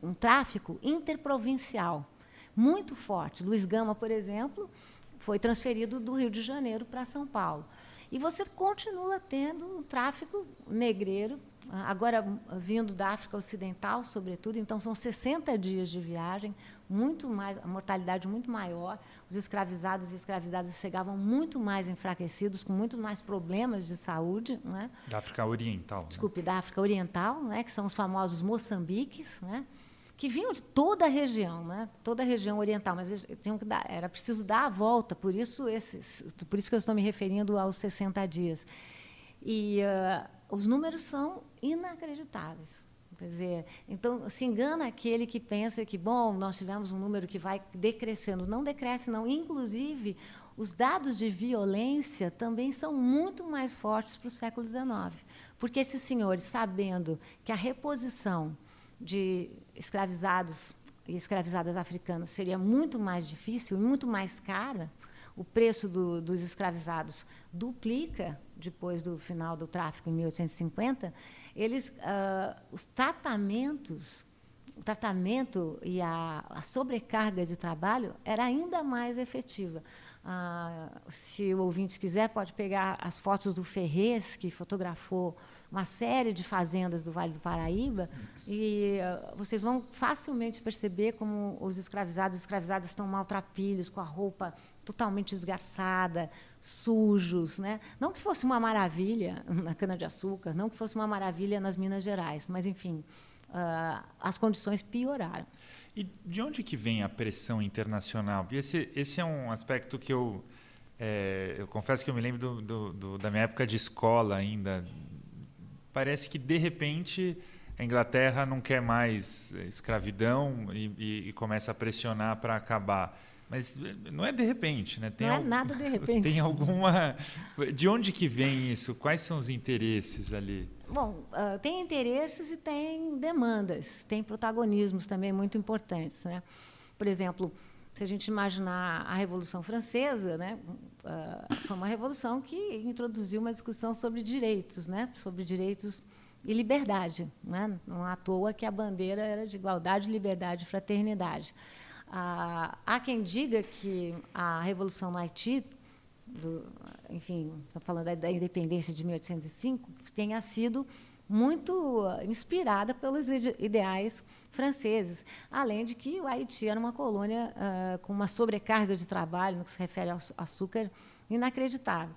um tráfico interprovincial muito forte. Luiz Gama, por exemplo, foi transferido do Rio de Janeiro para São Paulo. E você continua tendo um tráfico negreiro, agora vindo da África Ocidental, sobretudo, então são 60 dias de viagem, muito mais, a mortalidade muito maior, os escravizados e escravizadas chegavam muito mais enfraquecidos, com muito mais problemas de saúde. Né? Da África Oriental. Né? Desculpe, né? da África Oriental, né? que são os famosos moçambiques, né? que vinham de toda a região, né? toda a região oriental, mas tinham que dar, era preciso dar a volta, por isso, esses, por isso que eu estou me referindo aos 60 dias. E uh, os números são inacreditáveis. Então, se engana aquele que pensa que, bom, nós tivemos um número que vai decrescendo. Não decresce, não. Inclusive, os dados de violência também são muito mais fortes para o século XIX. Porque esses senhores, sabendo que a reposição de escravizados e escravizadas africanas seria muito mais difícil e muito mais cara, o preço do, dos escravizados duplica depois do final do tráfico em 1850, eles, uh, os tratamentos, o tratamento e a, a, sobrecarga de trabalho era ainda mais efetiva. Uh, se o ouvinte quiser, pode pegar as fotos do Ferrez, que fotografou uma série de fazendas do Vale do Paraíba, e uh, vocês vão facilmente perceber como os escravizados e escravizadas estão maltrapilhos, com a roupa totalmente esgarçada, sujos, né? Não que fosse uma maravilha *laughs* na cana de açúcar, não que fosse uma maravilha nas Minas Gerais, mas enfim, uh, as condições pioraram. E de onde que vem a pressão internacional? Esse, esse é um aspecto que eu, é, eu confesso que eu me lembro do, do, do, da minha época de escola ainda. Parece que de repente a Inglaterra não quer mais escravidão e, e, e começa a pressionar para acabar. Mas não é de repente, né? Tem não é nada de repente. *laughs* Tem alguma. De onde que vem isso? Quais são os interesses ali? Bom, uh, tem interesses e tem demandas, tem protagonismos também muito importantes, né? Por exemplo, se a gente imaginar a Revolução Francesa, né, uh, foi uma revolução que introduziu uma discussão sobre direitos, né, sobre direitos e liberdade, né? Não à toa que a bandeira era de igualdade, liberdade e fraternidade. Ah, há quem diga que a Revolução no Haiti, do, enfim, estou falando da, da, independência de 1805, tenha sido muito inspirada pelos ideais franceses, além de que o Haiti era uma colônia uh, com uma sobrecarga de trabalho, no que se refere ao açúcar, inacreditável.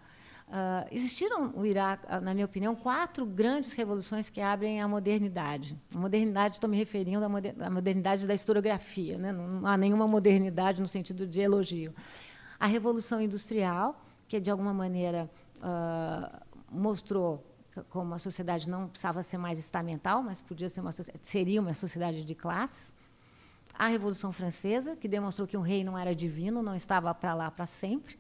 Uh, existiram no Iraque, na minha opinião, quatro grandes revoluções que abrem a modernidade. A modernidade, estou me referindo à modernidade da historiografia, né? não há nenhuma modernidade no sentido de elogio. A Revolução Industrial, que de alguma maneira uh, mostrou como a sociedade não precisava ser mais estamental, mas podia ser uma seria uma sociedade de classes. A Revolução Francesa, que demonstrou que um rei não era divino, não estava para lá para sempre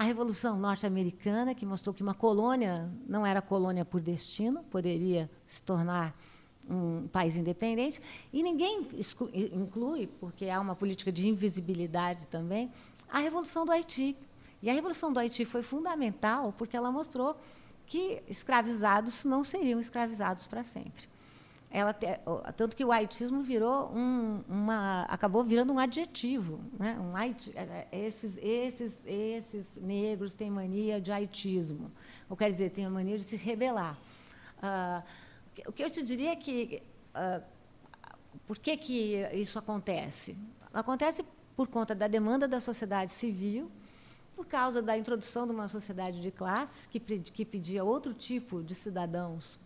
a Revolução Norte-Americana, que mostrou que uma colônia não era colônia por destino, poderia se tornar um país independente, e ninguém inclui, porque há uma política de invisibilidade também, a Revolução do Haiti. E a Revolução do Haiti foi fundamental porque ela mostrou que escravizados não seriam escravizados para sempre ela te, tanto que o haitismo virou um, uma acabou virando um adjetivo né? Um haiti, é, é, esses esses esses negros têm mania de haitismo ou quer dizer têm a mania de se rebelar. Uh, o que eu te diria é que uh, por que que isso acontece? Acontece por conta da demanda da sociedade civil por causa da introdução de uma sociedade de classes que, que pedia outro tipo de cidadãos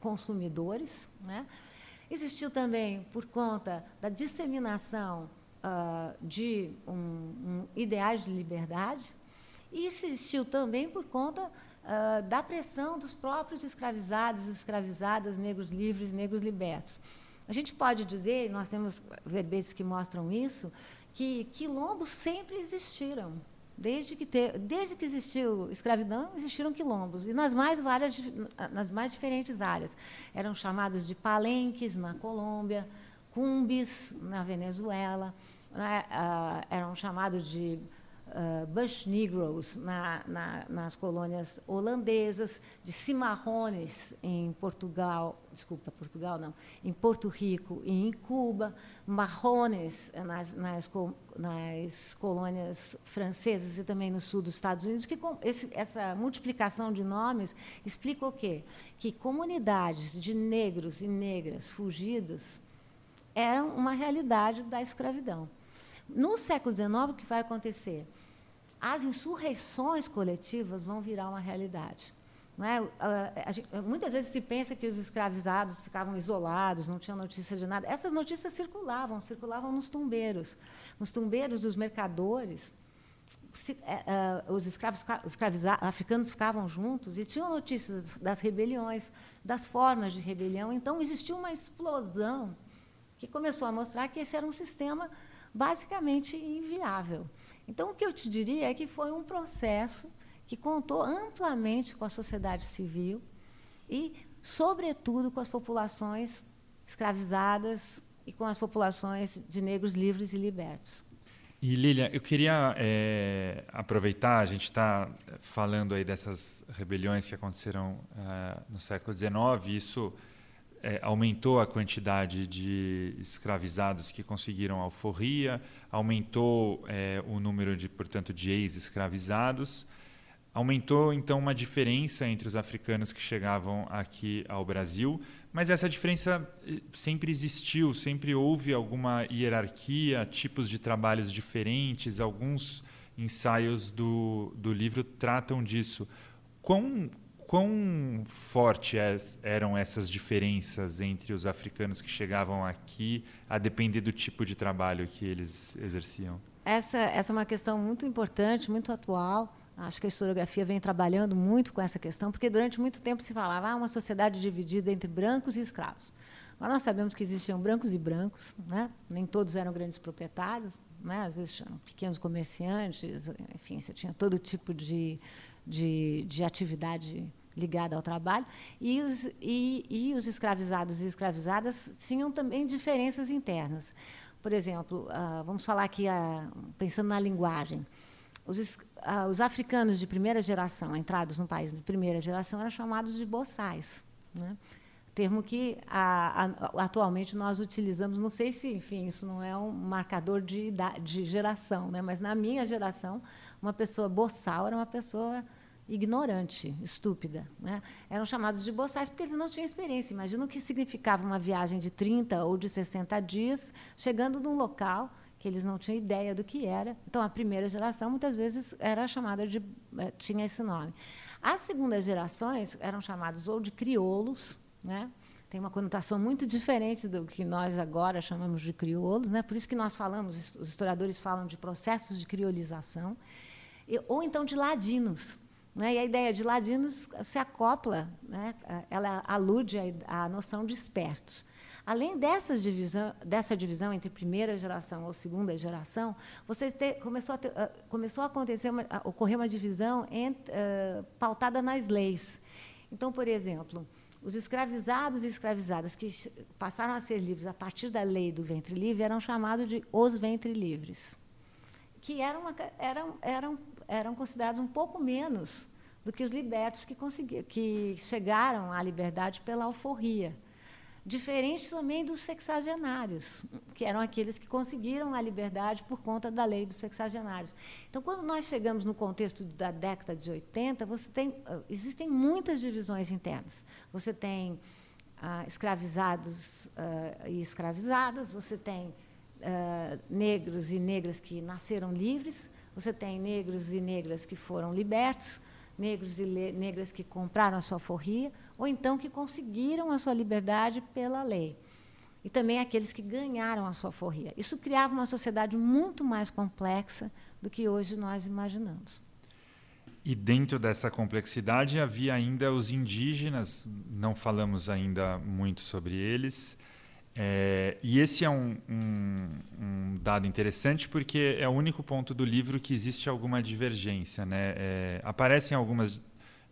consumidores. Né? Existiu também por conta da disseminação uh, de um, um ideais de liberdade, e existiu também por conta uh, da pressão dos próprios escravizados escravizadas, negros livres, negros libertos. A gente pode dizer, nós temos verbetes que mostram isso, que quilombos sempre existiram. Desde que, te, desde que existiu escravidão, existiram quilombos. E nas mais, várias, nas mais diferentes áreas. Eram chamados de palenques na Colômbia, cumbis na Venezuela, né, uh, eram chamados de uh, Bush Negroes na, na, nas colônias holandesas, de cimarrones em Portugal, desculpa, Portugal não, em Porto Rico e em Cuba, marrones nas, nas, nas colônias francesas e também no sul dos Estados Unidos, que esse, essa multiplicação de nomes explica o quê? Que comunidades de negros e negras fugidos eram uma realidade da escravidão. No século XIX, o que vai acontecer? As insurreições coletivas vão virar uma realidade. É? Gente, muitas vezes se pensa que os escravizados ficavam isolados, não tinham notícia de nada. Essas notícias circulavam, circulavam nos tumbeiros. Nos tumbeiros dos mercadores, se, é, é, os escravos africanos ficavam juntos e tinham notícias das rebeliões, das formas de rebelião. Então, existiu uma explosão que começou a mostrar que esse era um sistema basicamente inviável. Então, o que eu te diria é que foi um processo que contou amplamente com a sociedade civil e, sobretudo, com as populações escravizadas e com as populações de negros livres e libertos. E Lilia, eu queria é, aproveitar, a gente está falando aí dessas rebeliões que aconteceram uh, no século XIX, isso é, aumentou a quantidade de escravizados que conseguiram alforria, aumentou é, o número de, portanto, de ex-escravizados, aumentou então uma diferença entre os africanos que chegavam aqui ao Brasil, mas essa diferença eh, sempre existiu, sempre houve alguma hierarquia, tipos de trabalhos diferentes, alguns ensaios do, do livro tratam disso. Quão quão fortes eram essas diferenças entre os africanos que chegavam aqui, a depender do tipo de trabalho que eles exerciam? Essa, essa é uma questão muito importante, muito atual. Acho que a historiografia vem trabalhando muito com essa questão, porque durante muito tempo se falava ah, uma sociedade dividida entre brancos e escravos. Agora nós sabemos que existiam brancos e brancos, né? nem todos eram grandes proprietários, né? às vezes eram pequenos comerciantes, enfim, você tinha todo tipo de, de, de atividade ligada ao trabalho, e os, e, e os escravizados e escravizadas tinham também diferenças internas. Por exemplo, uh, vamos falar aqui, uh, pensando na linguagem, os, uh, os, africanos de primeira geração, entrados no país de primeira geração, eram chamados de boçais. Né? Termo que a, a, atualmente nós utilizamos, não sei se, enfim, isso não é um marcador de, de geração, né? mas na minha geração, uma pessoa boçal era uma pessoa ignorante, estúpida. Né? Eram chamados de boçais porque eles não tinham experiência. Imagina o que significava uma viagem de 30 ou de 60 dias, chegando num local que eles não tinham ideia do que era. Então, a primeira geração, muitas vezes, era chamada de. Eh, tinha esse nome. As segundas gerações eram chamadas ou de crioulos, né? tem uma conotação muito diferente do que nós agora chamamos de crioulos, né? por isso que nós falamos, os historiadores falam de processos de criolização, ou então de ladinos. Né? E a ideia de ladinos se acopla, né? ela alude à noção de espertos. Além dessas divisão, dessa divisão entre primeira geração ou segunda geração, você ter, começou, a ter, uh, começou a acontecer, uma, a ocorrer uma divisão uh, pautada nas leis. Então, por exemplo, os escravizados e escravizadas que passaram a ser livres a partir da lei do ventre livre eram chamados de os ventre livres, que eram, uma, eram, eram eram considerados um pouco menos do que os libertos que, que chegaram à liberdade pela alforria. Diferente também dos sexagenários, que eram aqueles que conseguiram a liberdade por conta da lei dos sexagenários. Então, quando nós chegamos no contexto da década de 80, você tem, ah, existem muitas divisões internas. Você tem ah, escravizados ah, e escravizadas, você tem ah, negros e negras que nasceram livres, Você tem negros e negras que foram libertos, negros e negras que compraram a sua forria, ou então que conseguiram a sua liberdade pela lei. E também aqueles que ganharam a sua forria. Isso criava uma sociedade muito mais complexa do que hoje nós imaginamos. E dentro dessa complexidade havia ainda os indígenas, não falamos ainda muito sobre eles. É, e esse é um, um, um, dado interessante porque é o único ponto do livro que existe alguma divergência. Né? É, aparecem algumas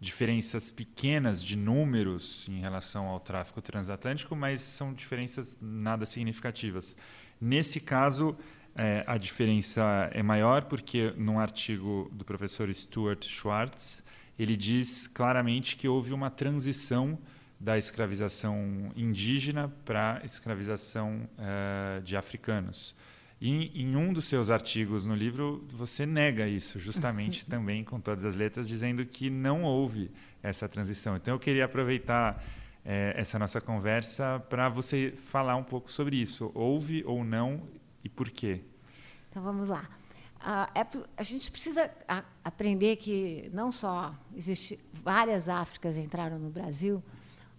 diferenças pequenas de números em relação ao tráfico transatlântico, mas são diferenças nada significativas. Nesse caso, é, a diferença é maior porque, num artigo do professor Stuart Schwartz, ele diz claramente que houve uma transição da escravização indígena para a escravização uh, de africanos. E em um dos seus artigos no livro, você nega isso, justamente *laughs* também com todas as letras, dizendo que não houve essa transição. Então, eu queria aproveitar eh, essa nossa conversa para você falar um pouco sobre isso. Houve ou não e por quê? Então vamos lá. Ah, é, a gente precisa a, aprender que não só existe várias Áfricas entraram no Brasil,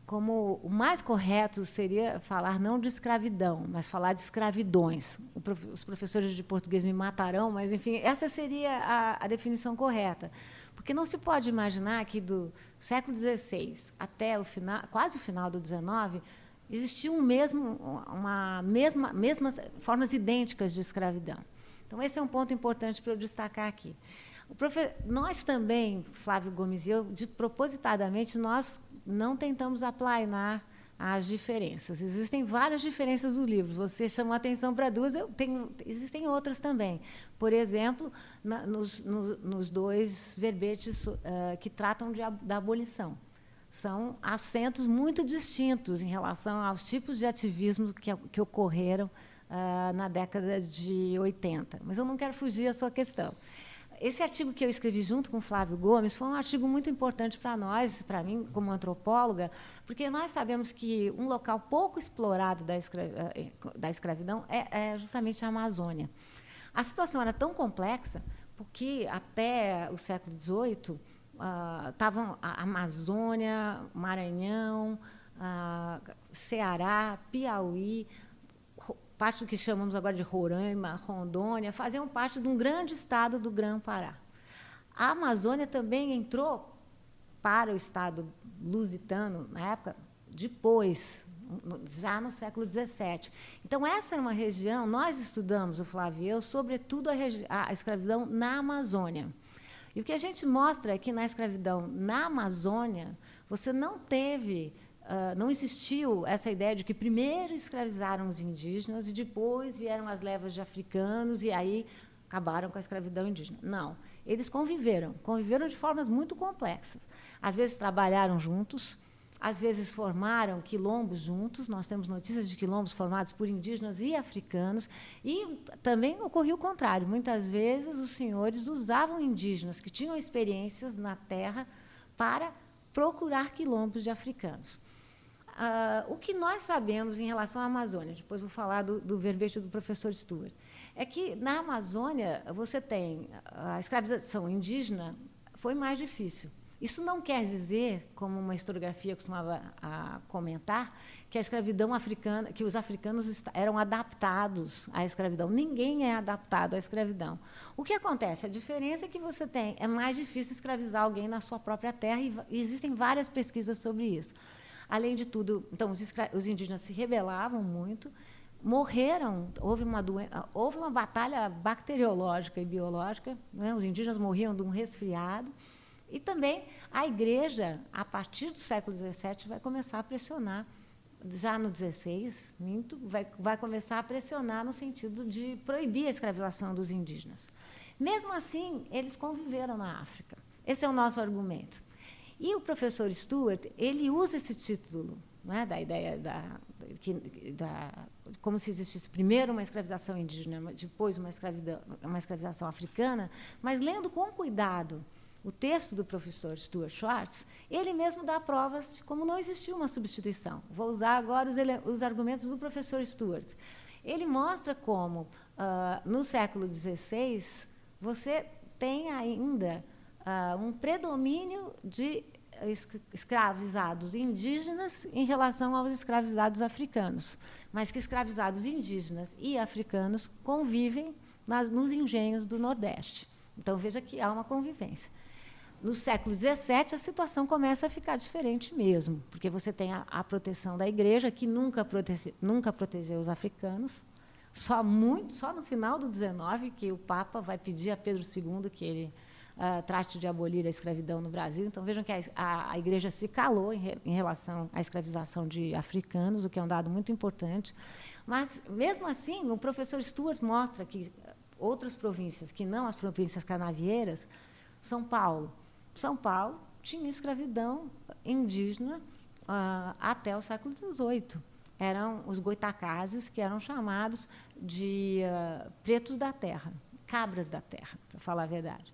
como o mais correto seria falar não de escravidão, mas falar de escravidões. Prof, os professores de português me matarão, mas enfim, essa seria a, a definição correta, porque não se pode imaginar que do século XVI até o final, quase o final do XIX existiam um uma mesma, mesmas formas idênticas de escravidão. Então, esse é um ponto importante para eu destacar aqui. Profe... Nós também, Flávio Gomes e eu, de, propositadamente, nós não tentamos aplainar as diferenças. Existem várias diferenças no livro. Você chamou atenção para duas, eu tenho, existem outras também. Por exemplo, na, nos, nos, nos, dois verbetes uh, que tratam de, da abolição. São acentos muito distintos em relação aos tipos de ativismo que, que ocorreram uh, na década de 80. Mas eu não quero fugir à sua questão. Esse artigo que eu escrevi junto com Flávio Gomes foi um artigo muito importante para nós, para mim, como antropóloga, porque nós sabemos que um local pouco explorado da, eh, da escravidão é, é justamente a Amazônia. A situação era tão complexa porque até o século XVIII estavam uh, a Amazônia, Maranhão, uh, Ceará, Piauí, parte do que chamamos agora de Roraima, Rondônia, faziam parte de um grande estado do Grã-Pará. A Amazônia também entrou para o estado lusitano, na época, depois, já no século XVII. Então, essa era uma região, nós estudamos, o Flávio e eu, sobretudo a, a escravidão na Amazônia. E o que a gente mostra é que na escravidão na Amazônia, você não teve Uh, não existiu essa ideia de que primeiro escravizaram os indígenas e depois vieram as levas de africanos e aí acabaram com a escravidão indígena. Não. Eles conviveram, conviveram de formas muito complexas. Às vezes trabalharam juntos, às vezes formaram quilombos juntos. Nós temos notícias de quilombos formados por indígenas e africanos. E também ocorria o contrário. Muitas vezes os senhores usavam indígenas que tinham experiências na terra para procurar quilombos de africanos. Uh, o que nós sabemos em relação à Amazônia, depois vou falar do, do verbete do professor Stuart, é que na Amazônia você tem a escravização indígena foi mais difícil. Isso não quer dizer, como uma historiografia costumava a, comentar, que a escravidão africana, que os africanos eram adaptados à escravidão. Ninguém é adaptado à escravidão. O que acontece? A diferença é que você tem é mais difícil escravizar alguém na sua própria terra e existem várias pesquisas sobre isso. Além de tudo, então, os, os indígenas se rebelavam muito, morreram, houve uma, houve uma batalha bacteriológica e biológica, né? os indígenas morriam de um resfriado, e também a igreja, a partir do século XVII, vai começar a pressionar, já no XVI, minto, vai, vai começar a pressionar no sentido de proibir a escravização dos indígenas. Mesmo assim, eles conviveram na África. Esse é o nosso argumento. E o professor Stuart, ele usa esse título, né, da ideia da, que, da, como se existisse primeiro uma escravização indígena, depois uma, escravidão, uma escravização africana, mas lendo com cuidado o texto do professor Stuart Schwartz, ele mesmo dá provas de como não existiu uma substituição. Vou usar agora os, os argumentos do professor Stuart. Ele mostra como, uh, no século XVI, você tem ainda uh, um predomínio de escravizados indígenas em relação aos escravizados africanos, mas que escravizados indígenas e africanos convivem nas, nos engenhos do Nordeste. Então, veja que há uma convivência. No século XVII, a situação começa a ficar diferente mesmo, porque você tem a, a proteção da igreja, que nunca, protege, nunca protegeu os africanos, só, muito, só no final do XIX que o Papa vai pedir a Pedro II que ele uh, trate de abolir a escravidão no Brasil. Então, vejam que a, a, a igreja se calou em, re, em, relação à escravização de africanos, o que é um dado muito importante. Mas, mesmo assim, o professor Stuart mostra que outras províncias, que não as províncias canavieiras, São Paulo. São Paulo tinha escravidão indígena uh, até o século XVIII. Eram os goitacazes, que eram chamados de uh, pretos da terra, cabras da terra, para falar a verdade.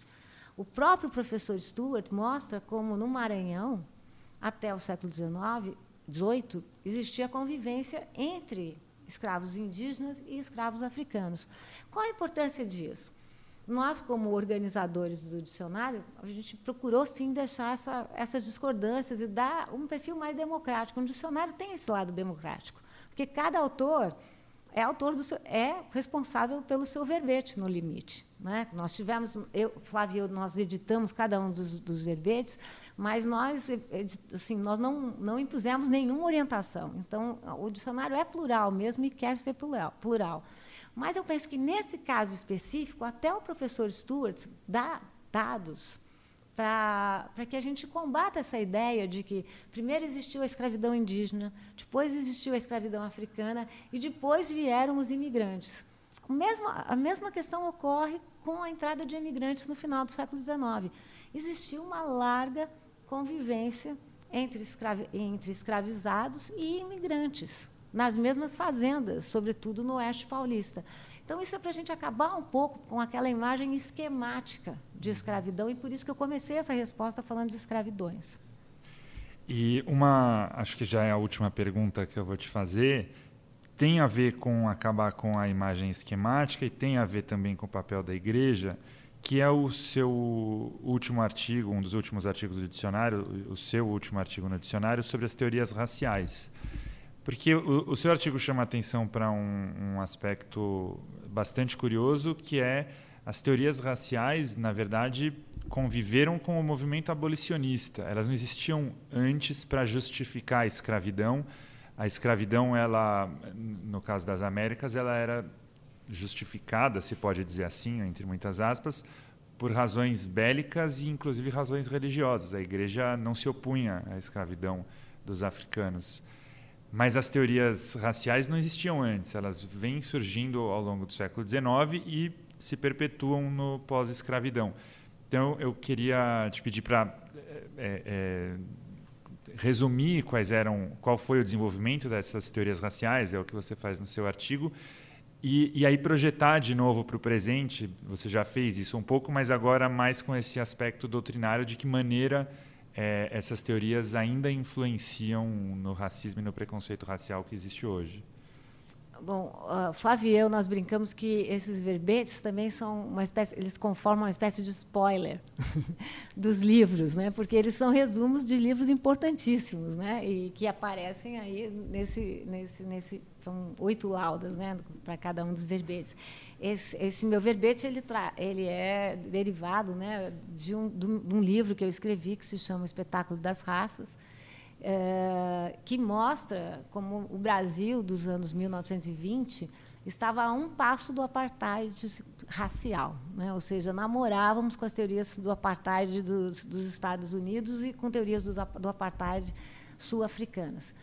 O próprio professor Stuart mostra como no Maranhão, até o século XIX, XVIII, existia convivência entre escravos indígenas e escravos africanos. Qual a importância disso? Nós, como organizadores do dicionário, a gente procurou sim deixar essa, essas discordâncias e dar um perfil mais democrático. Um dicionário tem esse lado democrático, porque cada autor é autor seu, é responsável pelo seu verbete no limite. Né? Nós tivemos, eu, Flávio, nós editamos cada um dos, dos verbetes, mas nós, assim, nós não, não impusemos nenhuma orientação. Então, o dicionário é plural mesmo e quer ser plural. plural. Mas eu penso que, nesse caso específico, até o professor Stuart dá dados para que a gente combata essa ideia de que primeiro existiu a escravidão indígena, depois existiu a escravidão africana e depois vieram os imigrantes. A mesma, a mesma questão ocorre com a entrada de imigrantes no final do século XIX. Existiu uma larga convivência entre, escravi, entre escravizados e imigrantes, nas mesmas fazendas, sobretudo no oeste paulista. Então, isso é para a gente acabar um pouco com aquela imagem esquemática de escravidão, e por isso que eu comecei essa resposta falando de escravidões. E uma, acho que já é a última pergunta que eu vou te fazer, tem a ver com acabar com a imagem esquemática e tem a ver também com o papel da igreja, que é o seu último artigo, um dos últimos artigos do dicionário, o seu último artigo no dicionário sobre as teorias raciais. Porque o, o seu artigo chama atenção para um, um aspecto bastante curioso, que é as teorias raciais, na verdade, conviveram com o movimento abolicionista. Elas não existiam antes para justificar a escravidão. A escravidão, ela, no caso das Américas, ela era justificada, se pode dizer assim, entre muitas aspas, por razões bélicas e inclusive razões religiosas. A igreja não se opunha à escravidão dos africanos. Mas as teorias raciais não existiam antes, elas vêm surgindo ao longo do século XIX e se perpetuam no pós-escravidão. Então, eu queria te pedir para é, é, resumir quais eram, qual foi o desenvolvimento dessas teorias raciais, é o que você faz no seu artigo, e, e aí projetar de novo para o presente. Você já fez isso um pouco, mas agora mais com esse aspecto doutrinário de que maneira é, essas teorias ainda influenciam no racismo e no preconceito racial que existe hoje? Bom, uh, Flávio e eu nós brincamos que esses verbetes também são uma espécie, eles conformam uma espécie de spoiler *laughs* dos livros, né? Porque eles são resumos de livros importantíssimos, né? E que aparecem aí nesse, nesse, nesse são oito laudas, né? Para cada um dos verbetes. Esse, esse meu verbete ele, tra, ele é derivado, né? De um, de um livro que eu escrevi que se chama o Espetáculo das Raças é, que mostra como o Brasil dos anos 1920 estava a um passo do apartheid racial, né? ou seja, namorávamos com as teorias do apartheid dos, dos Estados Unidos e com teorias do, do apartheid sul-africanas.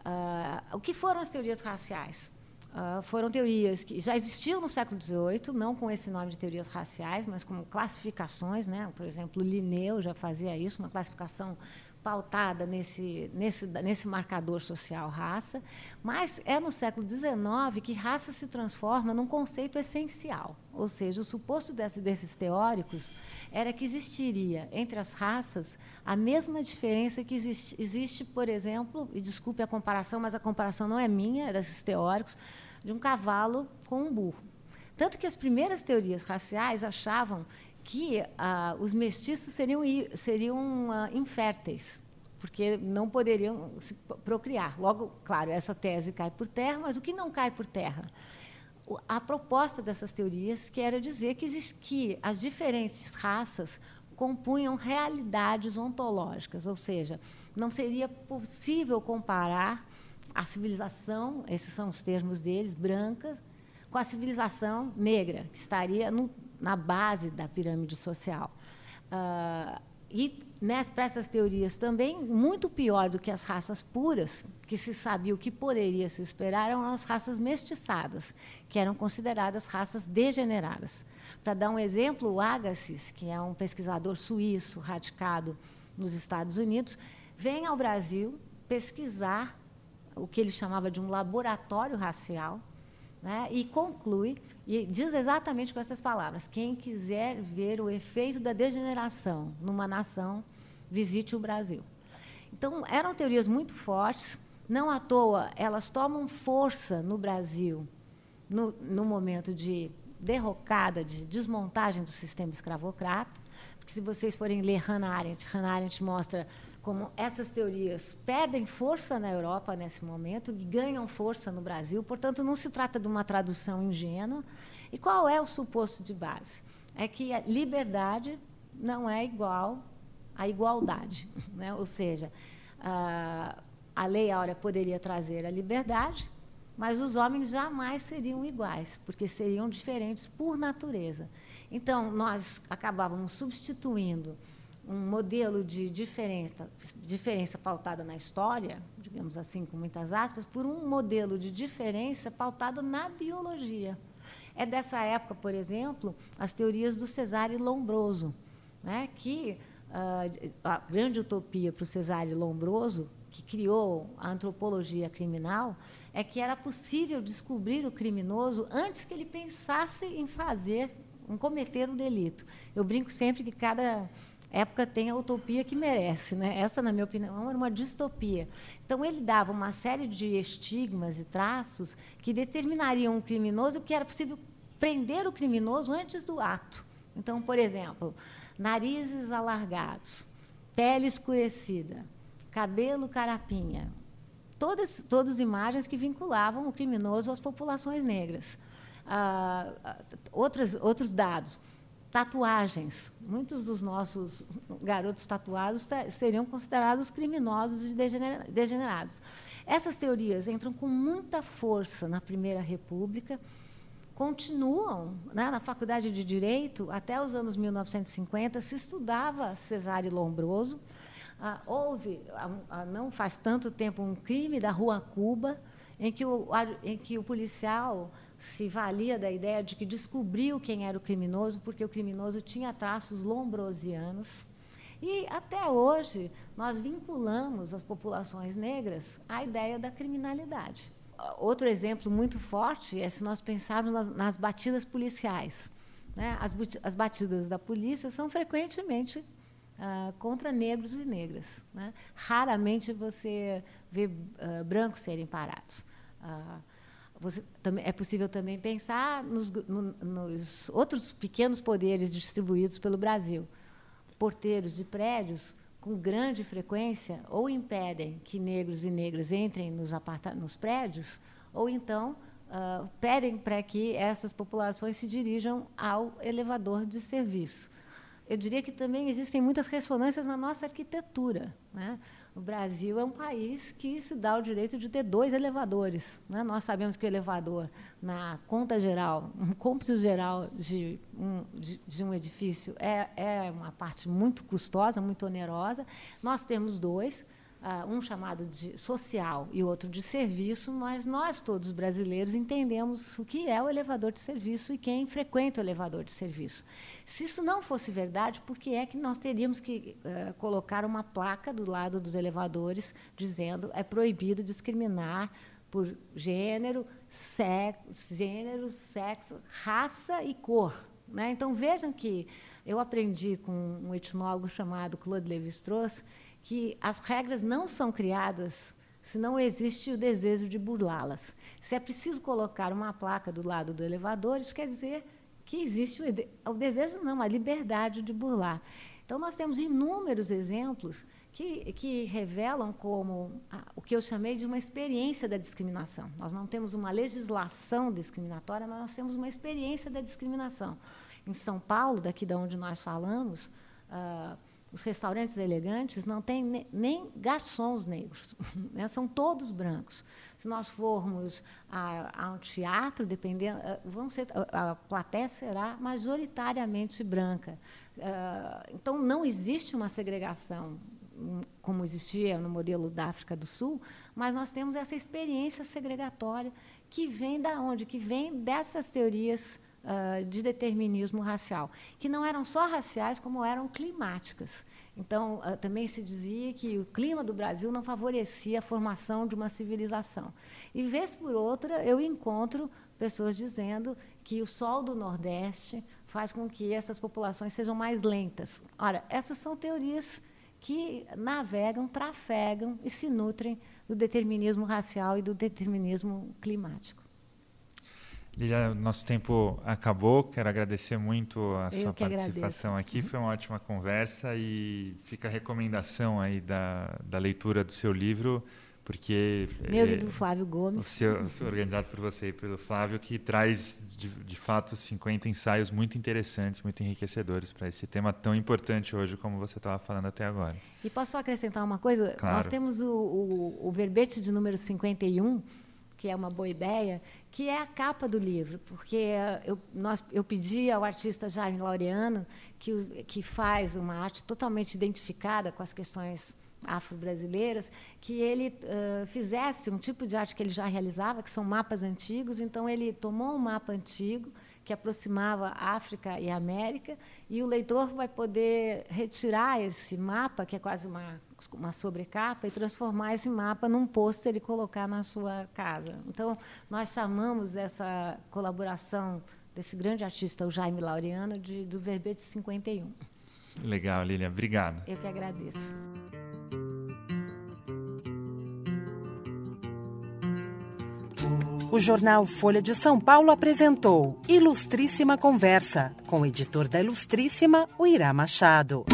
Uh, o que foram as teorias raciais? Uh, foram teorias que já existiam no século XVIII, não com esse nome de teorias raciais, mas como classificações. Né? Por exemplo, Linneu já fazia isso, uma classificação pautada nesse, nesse, nesse marcador social raça, mas é no século XIX que raça se transforma num conceito essencial. Ou seja, o suposto desse, desses teóricos era que existiria entre as raças a mesma diferença que existe, existe, por exemplo, e desculpe a comparação, mas a comparação não é minha, é desses teóricos, de um cavalo com um burro. tanto que as primeiras teorias raciais achavam que ah, os mestiços seriam, seriam ah, inférteis, porque não poderiam se procriar. Logo, claro, essa tese cai por terra, mas o que não cai por terra? A proposta dessas teorias que era dizer que, existe, que as diferentes raças compunham realidades ontológicas, ou seja, não seria possível comparar a civilização, esses são os termos deles, branca, com a civilização negra, que estaria na base da pirâmide social. Uh, e nessas, para essas teorias também, muito pior do que as raças puras, que se sabia o que poderia se esperar, eram as raças mestiçadas, que eram consideradas raças degeneradas. Para dar um exemplo, o Agassiz, que é um pesquisador suíço radicado nos Estados Unidos, vem ao Brasil pesquisar o que ele chamava de um laboratório racial, né, e conclui, e diz exatamente com essas palavras: quem quiser ver o efeito da degeneração numa nação, visite o Brasil. Então, eram teorias muito fortes, não à toa elas tomam força no Brasil no, no momento de derrocada, de desmontagem do sistema escravocrata, porque se vocês forem ler Hannah Arendt, Hannah Arendt mostra como essas teorias perdem força na Europa nesse momento ganham força no Brasil. Portanto, não se trata de uma tradução ingênua. E qual é o suposto de base? É que a liberdade não é igual à igualdade. *laughs* Né? Ou seja, a, a Lei Áurea poderia trazer a liberdade, mas os homens jamais seriam iguais, porque seriam diferentes por natureza. Então, nós acabávamos substituindo um modelo de diferença, diferença pautada na história, digamos assim, com muitas aspas, por um modelo de diferença pautado na biologia. É dessa época, por exemplo, as teorias do Cesare Lombroso, né, que uh, a grande utopia para o Cesare Lombroso, que criou a antropologia criminal, é que era possível descobrir o criminoso antes que ele pensasse em fazer, em cometer um delito. Eu brinco sempre que cada época tem a utopia que merece. Né? Essa, na minha opinião, era uma distopia. Então, ele dava uma série de estigmas e traços que determinariam um criminoso que era possível prender o criminoso antes do ato. Então, por exemplo, narizes alargados, pele escurecida, cabelo carapinha. Todas, todas imagens que vinculavam o criminoso às populações negras. Ah, ah outras, outros dados tatuagens. Muitos dos nossos garotos tatuados seriam considerados criminosos e degenerados. Essas teorias entram com muita força na Primeira República, continuam né, na Faculdade de Direito até os anos 1950 se estudava Cesare Lombroso. Ah, houve, ah, não faz tanto tempo, um crime da Rua Cuba, em que o, em que o policial se valia da ideia de que descobriu quem era o criminoso, porque o criminoso tinha traços lombrosianos. E até hoje nós vinculamos as populações negras à ideia da criminalidade. Outro exemplo muito forte é se nós pensarmos nas, nas batidas policiais. Né? As, as, batidas da polícia são frequentemente ah, contra negros e negras. Né? Raramente você vê ah, brancos serem parados. Ah, você, é possível também pensar nos, no, nos outros pequenos poderes distribuídos pelo Brasil. Porteiros de prédios, com grande frequência, ou impedem que negros e negras entrem nos, nos prédios, ou então uh, pedem para que essas populações se dirijam ao elevador de serviço. Eu diria que também existem muitas ressonâncias na nossa arquitetura. Né? O Brasil é um país que se dá o direito de ter dois elevadores. Né? Nós sabemos que o elevador, na conta geral, um cômputo geral de um, de, de um edifício, é, é uma parte muito custosa, muito onerosa. Nós temos dois uh, um chamado de social e outro de serviço, mas nós todos brasileiros entendemos o que é o elevador de serviço e quem frequenta o elevador de serviço. Se isso não fosse verdade, por que é que nós teríamos que uh, colocar uma placa do lado dos elevadores dizendo é proibido discriminar por gênero, sexo, gênero, sexo, raça e cor. Né? Então vejam que eu aprendi com um etnólogo chamado Claude Lévi-Strauss que as regras não são criadas se não existe o desejo de burlá-las. Se é preciso colocar uma placa do lado do elevador, isso quer dizer que existe o, desejo, não, a liberdade de burlar. Então, nós temos inúmeros exemplos que, que revelam como a, o que eu chamei de uma experiência da discriminação. Nós não temos uma legislação discriminatória, mas nós temos uma experiência da discriminação. Em São Paulo, daqui de onde nós falamos, uh, os restaurantes elegantes não têm ne, nem garçons negros, *laughs* né? são todos brancos. Se nós formos a, a um teatro, dependendo, uh, vão ser, a, a plateia será majoritariamente branca. Uh, então, não existe uma segregação como existia no modelo da África do Sul, mas nós temos essa experiência segregatória que vem da onde? Que vem dessas teorias uh, de determinismo racial, que não eram só raciais, como eram climáticas. Então, uh, também se dizia que o clima do Brasil não favorecia a formação de uma civilização. E, vez por outra, eu encontro pessoas dizendo que o sol do Nordeste faz com que essas populações sejam mais lentas. Ora, essas são teorias que navegam, trafegam e se nutrem do determinismo racial e do determinismo climático. Lilia, nosso tempo acabou. Quero agradecer muito a sua participação agradeço. aqui. Uhum. Foi uma ótima conversa e fica a recomendação aí da, da leitura do seu livro porque meu e do Flávio Gomes, o seu, organizado por você e pelo Flávio, que traz de, de fato 50 ensaios muito interessantes, muito enriquecedores para esse tema tão importante hoje como você estava falando até agora. E posso só acrescentar uma coisa? Claro. Nós temos o, o, o verbete de número 51 que é uma boa ideia, que é a capa do livro, porque eu, nós, eu pedi ao artista Jaime Laureano, que, que faz uma arte totalmente identificada com as questões afro-brasileiras, que ele uh, fizesse um tipo de arte que ele já realizava, que são mapas antigos. Então, ele tomou um mapa antigo que aproximava África e América, e o leitor vai poder retirar esse mapa, que é quase uma, uma sobrecapa, e transformar esse mapa num pôster e colocar na sua casa. Então, nós chamamos essa colaboração desse grande artista, o Jaime Laureano, de, do Verbete 51. Legal, Lilian. Obrigado. Eu que agradeço. O jornal Folha de São Paulo apresentou Ilustríssima Conversa, com o editor da Ilustríssima, o Irá Machado.